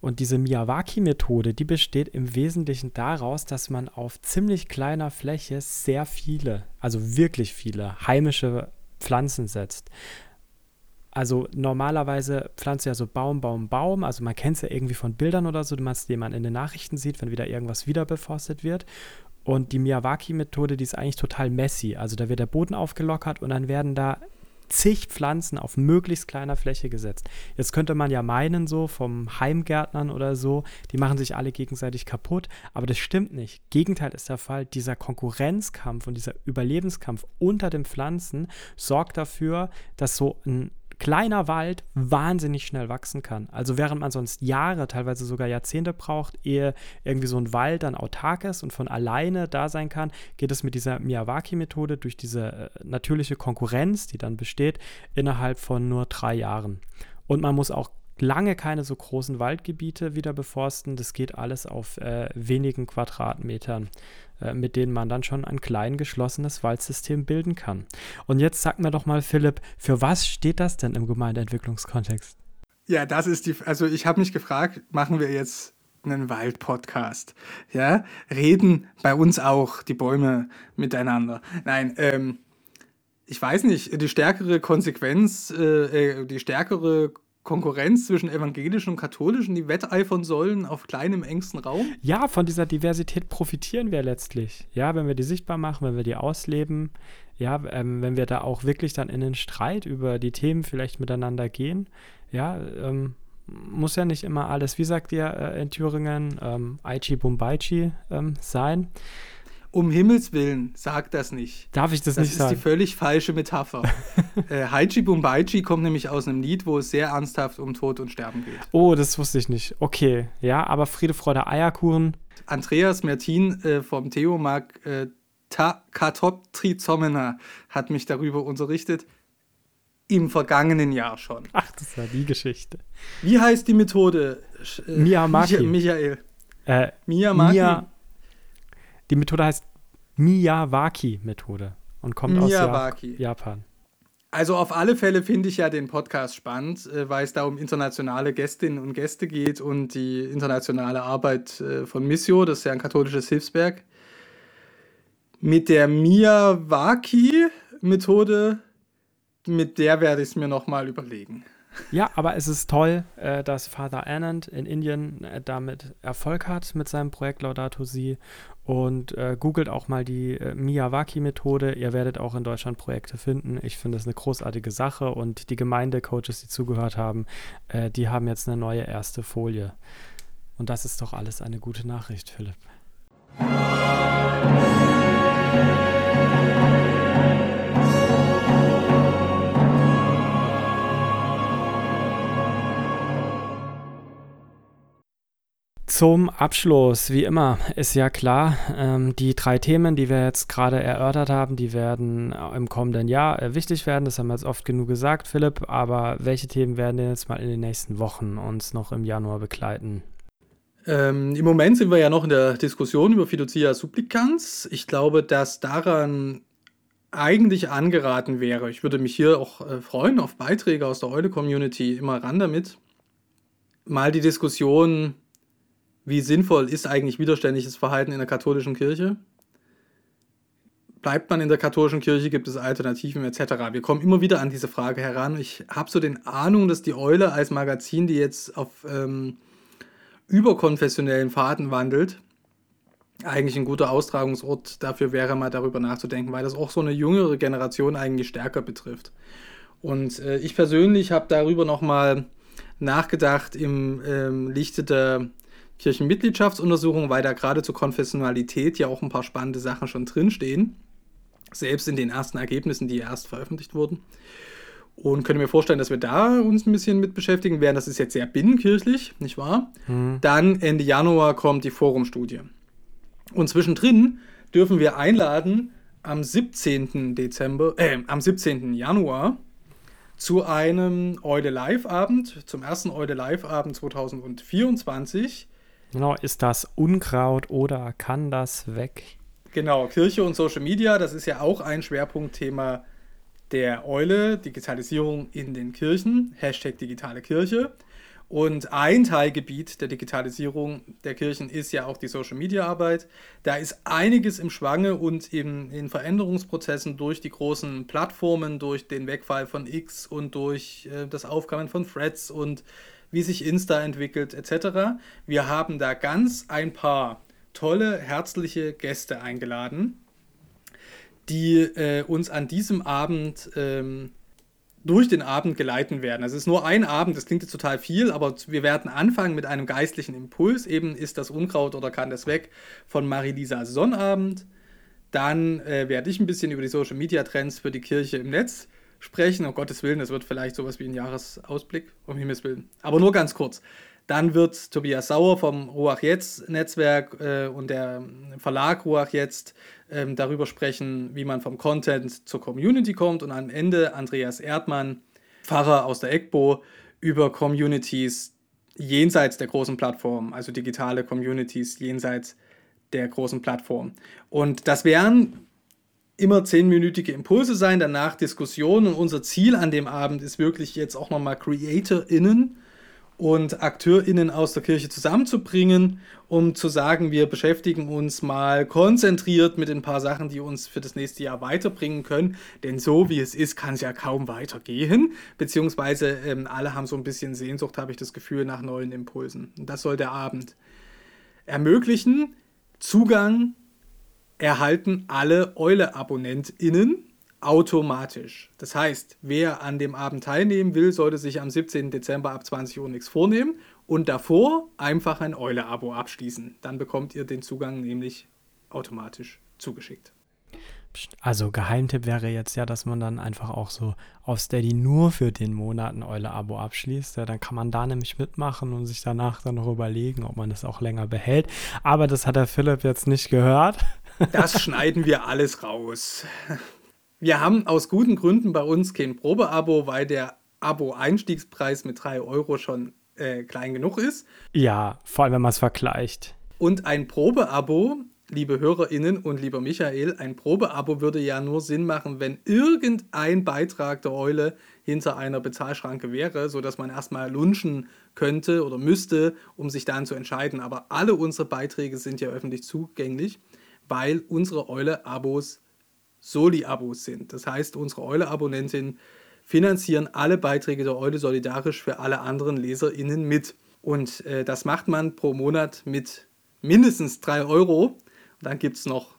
Und diese Miyawaki-Methode, die besteht im Wesentlichen daraus, dass man auf ziemlich kleiner Fläche sehr viele, also wirklich viele heimische Pflanzen setzt. Also normalerweise pflanzt ja so Baum, Baum, Baum. Also man kennt es ja irgendwie von Bildern oder so, die man in den Nachrichten sieht, wenn wieder irgendwas wieder beforstet wird. Und die Miyawaki-Methode, die ist eigentlich total messy. Also da wird der Boden aufgelockert und dann werden da zig Pflanzen auf möglichst kleiner Fläche gesetzt. Jetzt könnte man ja meinen, so vom Heimgärtnern oder so, die machen sich alle gegenseitig kaputt, aber das stimmt nicht. Gegenteil ist der Fall. Dieser Konkurrenzkampf und dieser Überlebenskampf unter den Pflanzen sorgt dafür, dass so ein kleiner Wald wahnsinnig schnell wachsen kann. Also während man sonst Jahre, teilweise sogar Jahrzehnte braucht, ehe irgendwie so ein Wald dann autark ist und von alleine da sein kann, geht es mit dieser Miyawaki-Methode durch diese äh, natürliche Konkurrenz, die dann besteht, innerhalb von nur drei Jahren. Und man muss auch lange keine so großen Waldgebiete wieder beforsten. Das geht alles auf äh, wenigen Quadratmetern, mit denen man dann schon ein klein geschlossenes Waldsystem bilden kann. Und jetzt sag mir doch mal, Philipp, für was steht das denn im Gemeindeentwicklungskontext? ja, das ist die. Also ich habe mich gefragt, machen wir jetzt einen Wald-Podcast? Ja, reden bei uns auch die Bäume miteinander? Nein, ähm, ich weiß nicht. Die stärkere Konsequenz, äh, äh, die stärkere Konkurrenz zwischen evangelischen und katholischen, die wetteifern sollen auf kleinem, engsten Raum? Ja, von dieser Diversität profitieren wir letztlich. Ja, wenn wir die sichtbar machen, wenn wir die ausleben, ja, ähm, wenn wir da auch wirklich dann in den Streit über die Themen vielleicht miteinander gehen, ja, ähm, muss ja nicht immer alles, wie sagt ihr äh, in Thüringen, ähm, Aichi Bumbaichi ähm, sein. Um Himmels Willen, sag das nicht. Darf ich das, Das nicht ist sagen? die völlig falsche Metapher. äh, Haichi Bumbaichi kommt nämlich aus einem Lied, wo es sehr ernsthaft um Tod und Sterben geht. Oh, das wusste ich nicht. Okay, ja, aber Friede, Freude, Eierkuchen. Andreas Mertin äh, vom Theomag äh, Katoptrizomena hat mich darüber unterrichtet. Im vergangenen Jahr schon. Ach, das war die Geschichte. Wie heißt die Methode? Äh, Miyamaki. Micha- Michael. Äh, Miyamaki. Mia, die Methode heißt Miyawaki-Methode und kommt aus Miyawaki. Ja Japan. Also auf alle Fälle finde ich ja den Podcast spannend, äh, weil es da um internationale Gästinnen und Gäste geht und die internationale Arbeit äh, von Missio, das ist ja ein katholisches Hilfswerk. Mit der Miyawaki-Methode, mit der werde ich es mir nochmal überlegen. Ja, aber es ist toll, äh, dass Father Anand in Indien damit Erfolg hat mit seinem Projekt Laudato Si. Und äh, googelt auch mal die äh, Miyawaki-Methode. Ihr werdet auch in Deutschland Projekte finden. Ich finde es eine großartige Sache. Und die Gemeindecoaches, die zugehört haben, äh, die haben jetzt eine neue erste Folie. Und das ist doch alles eine gute Nachricht, Philipp. Zum Abschluss, wie immer, ist ja klar, ähm, die drei Themen, die wir jetzt gerade erörtert haben, die werden im kommenden Jahr äh, wichtig werden. Das haben wir jetzt oft genug gesagt, Philipp. Aber welche Themen werden denn jetzt mal in den nächsten Wochen uns noch im Januar begleiten? Ähm, Im Moment sind wir ja noch in der Diskussion über Fiducia Supplicans. Ich glaube, dass daran eigentlich angeraten wäre. Ich würde mich hier auch äh, freuen auf Beiträge aus der Eule-Community, immer ran damit. Mal die Diskussion, wie sinnvoll ist eigentlich widerständiges Verhalten in der katholischen Kirche? Bleibt man in der katholischen Kirche, gibt es Alternativen etc. Wir kommen immer wieder an diese Frage heran. Ich habe so den Ahnung, dass die Eule als Magazin, die jetzt auf ähm, überkonfessionellen Faden wandelt, eigentlich ein guter Austragungsort dafür wäre, mal darüber nachzudenken, weil das auch so eine jüngere Generation eigentlich stärker betrifft. Und äh, ich persönlich habe darüber nochmal nachgedacht im ähm, Lichte der Kirchenmitgliedschaftsuntersuchung, weil da gerade zur Konfessionalität ja auch ein paar spannende Sachen schon drinstehen. Selbst in den ersten Ergebnissen, die erst veröffentlicht wurden. Und könnte mir vorstellen, dass wir da uns ein bisschen mit beschäftigen werden. Das ist jetzt sehr binnenkirchlich, nicht wahr? Hm. Dann Ende Januar kommt die Forumstudie. Und zwischendrin dürfen wir einladen am 17. Dezember, äh, am 17. Januar zu einem Eude Live-Abend, zum ersten Eude Live-Abend 2024. Genau, ist das Unkraut oder kann das weg? Genau, Kirche und Social Media, das ist ja auch ein Schwerpunktthema der Eule, Digitalisierung in den Kirchen, Hashtag digitale Kirche. Und ein Teilgebiet der Digitalisierung der Kirchen ist ja auch die Social Media Arbeit. Da ist einiges im Schwange und in, in Veränderungsprozessen durch die großen Plattformen, durch den Wegfall von X und durch äh, das Aufkommen von Threads und wie sich Insta entwickelt etc. Wir haben da ganz ein paar tolle, herzliche Gäste eingeladen, die äh, uns an diesem Abend ähm, durch den Abend geleiten werden. Es ist nur ein Abend, das klingt jetzt total viel, aber wir werden anfangen mit einem geistlichen Impuls. Eben ist das Unkraut oder kann das weg von Marie-Lisa Sonnabend. Dann äh, werde ich ein bisschen über die Social Media Trends für die Kirche im Netz sprechen. Um Gottes Willen, das wird vielleicht sowas wie ein Jahresausblick, um Himmels Willen. Aber nur ganz kurz. Dann wird Tobias Sauer vom Ruach Jetzt Netzwerk äh, und der Verlag Ruach Jetzt ähm, darüber sprechen, wie man vom Content zur Community kommt. Und am Ende Andreas Erdmann, Pfarrer aus der EGBO, über Communities jenseits der großen Plattform, also digitale Communities jenseits der großen Plattform. Und das wären immer zehnminütige Impulse sein, danach Diskussionen. Und unser Ziel an dem Abend ist wirklich jetzt auch nochmal CreatorInnen und AkteurInnen aus der Kirche zusammenzubringen, um zu sagen, wir beschäftigen uns mal konzentriert mit ein paar Sachen, die uns für das nächste Jahr weiterbringen können. Denn so wie es ist, kann es ja kaum weitergehen. Beziehungsweise ähm, alle haben so ein bisschen Sehnsucht, habe ich das Gefühl, nach neuen Impulsen. Und das soll der Abend ermöglichen. Zugang erhalten alle Eule-AbonnentInnen automatisch. Das heißt, wer an dem Abend teilnehmen will, sollte sich am 17. Dezember ab 20 Uhr nichts vornehmen und davor einfach ein Eule-Abo abschließen. Dann bekommt ihr den Zugang nämlich automatisch zugeschickt. Also Geheimtipp wäre jetzt ja, dass man dann einfach auch so auf Steady nur für den Monat ein Eule-Abo abschließt. Ja, dann kann man da nämlich mitmachen und sich danach dann noch überlegen, ob man das auch länger behält. Aber das hat der Philipp jetzt nicht gehört. Das schneiden wir alles raus. Wir haben aus guten Gründen bei uns kein Probeabo, weil der Abo-Einstiegspreis mit 3 Euro schon äh, klein genug ist. Ja, vor allem wenn man es vergleicht. Und ein Probeabo liebe HörerInnen und lieber Michael, ein Probeabo würde ja nur Sinn machen, wenn irgendein Beitrag der Eule hinter einer Bezahlschranke wäre, sodass man erstmal lunchen könnte oder müsste, um sich dann zu entscheiden. Aber alle unsere Beiträge sind ja öffentlich zugänglich, weil unsere Eule-Abos Soli-Abos sind. Das heißt, unsere Eule-Abonnentinnen finanzieren alle Beiträge der Eule solidarisch für alle anderen LeserInnen mit. Und äh, das macht man pro Monat mit mindestens 3 Euro dann gibt es noch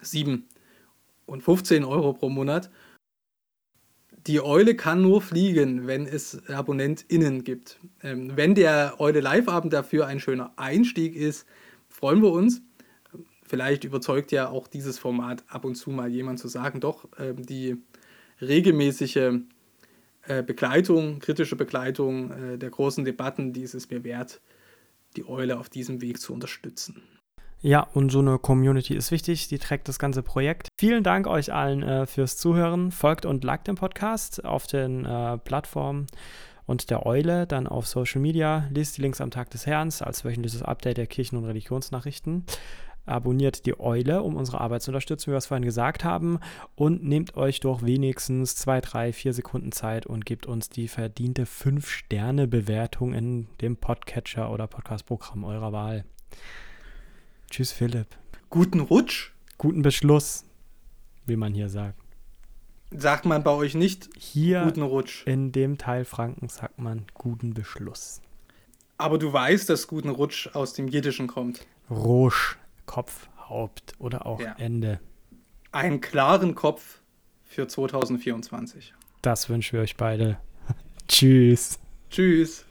7 und 15 Euro pro Monat. Die Eule kann nur fliegen, wenn es AbonnentInnen gibt. Ähm, wenn der Eule Live-Abend dafür ein schöner Einstieg ist, freuen wir uns. Vielleicht überzeugt ja auch dieses Format ab und zu mal jemand zu sagen, doch, äh, die regelmäßige äh, Begleitung, kritische Begleitung äh, der großen Debatten, die ist es mir wert, die Eule auf diesem Weg zu unterstützen. Ja, und so eine Community ist wichtig, die trägt das ganze Projekt. Vielen Dank euch allen äh, fürs Zuhören. Folgt und liked den Podcast auf den äh, Plattformen und der Eule, dann auf Social Media. Lest die Links am Tag des Herrn als wöchentliches Update der Kirchen- und Religionsnachrichten. Abonniert die Eule, um unsere Arbeit zu unterstützen, wie wir es vorhin gesagt haben. Und nehmt euch doch wenigstens zwei, drei, vier Sekunden Zeit und gebt uns die verdiente 5-Sterne-Bewertung in dem Podcatcher oder Podcastprogramm eurer Wahl. Tschüss, Philipp. Guten Rutsch. Guten Beschluss, wie man hier sagt. Sagt man bei euch nicht hier guten Rutsch? In dem Teil Franken sagt man guten Beschluss. Aber du weißt, dass guten Rutsch aus dem Jiddischen kommt. Rosch, Kopf, Haupt oder auch ja. Ende. Einen klaren Kopf für 2024. Das wünschen wir euch beide. Tschüss. Tschüss.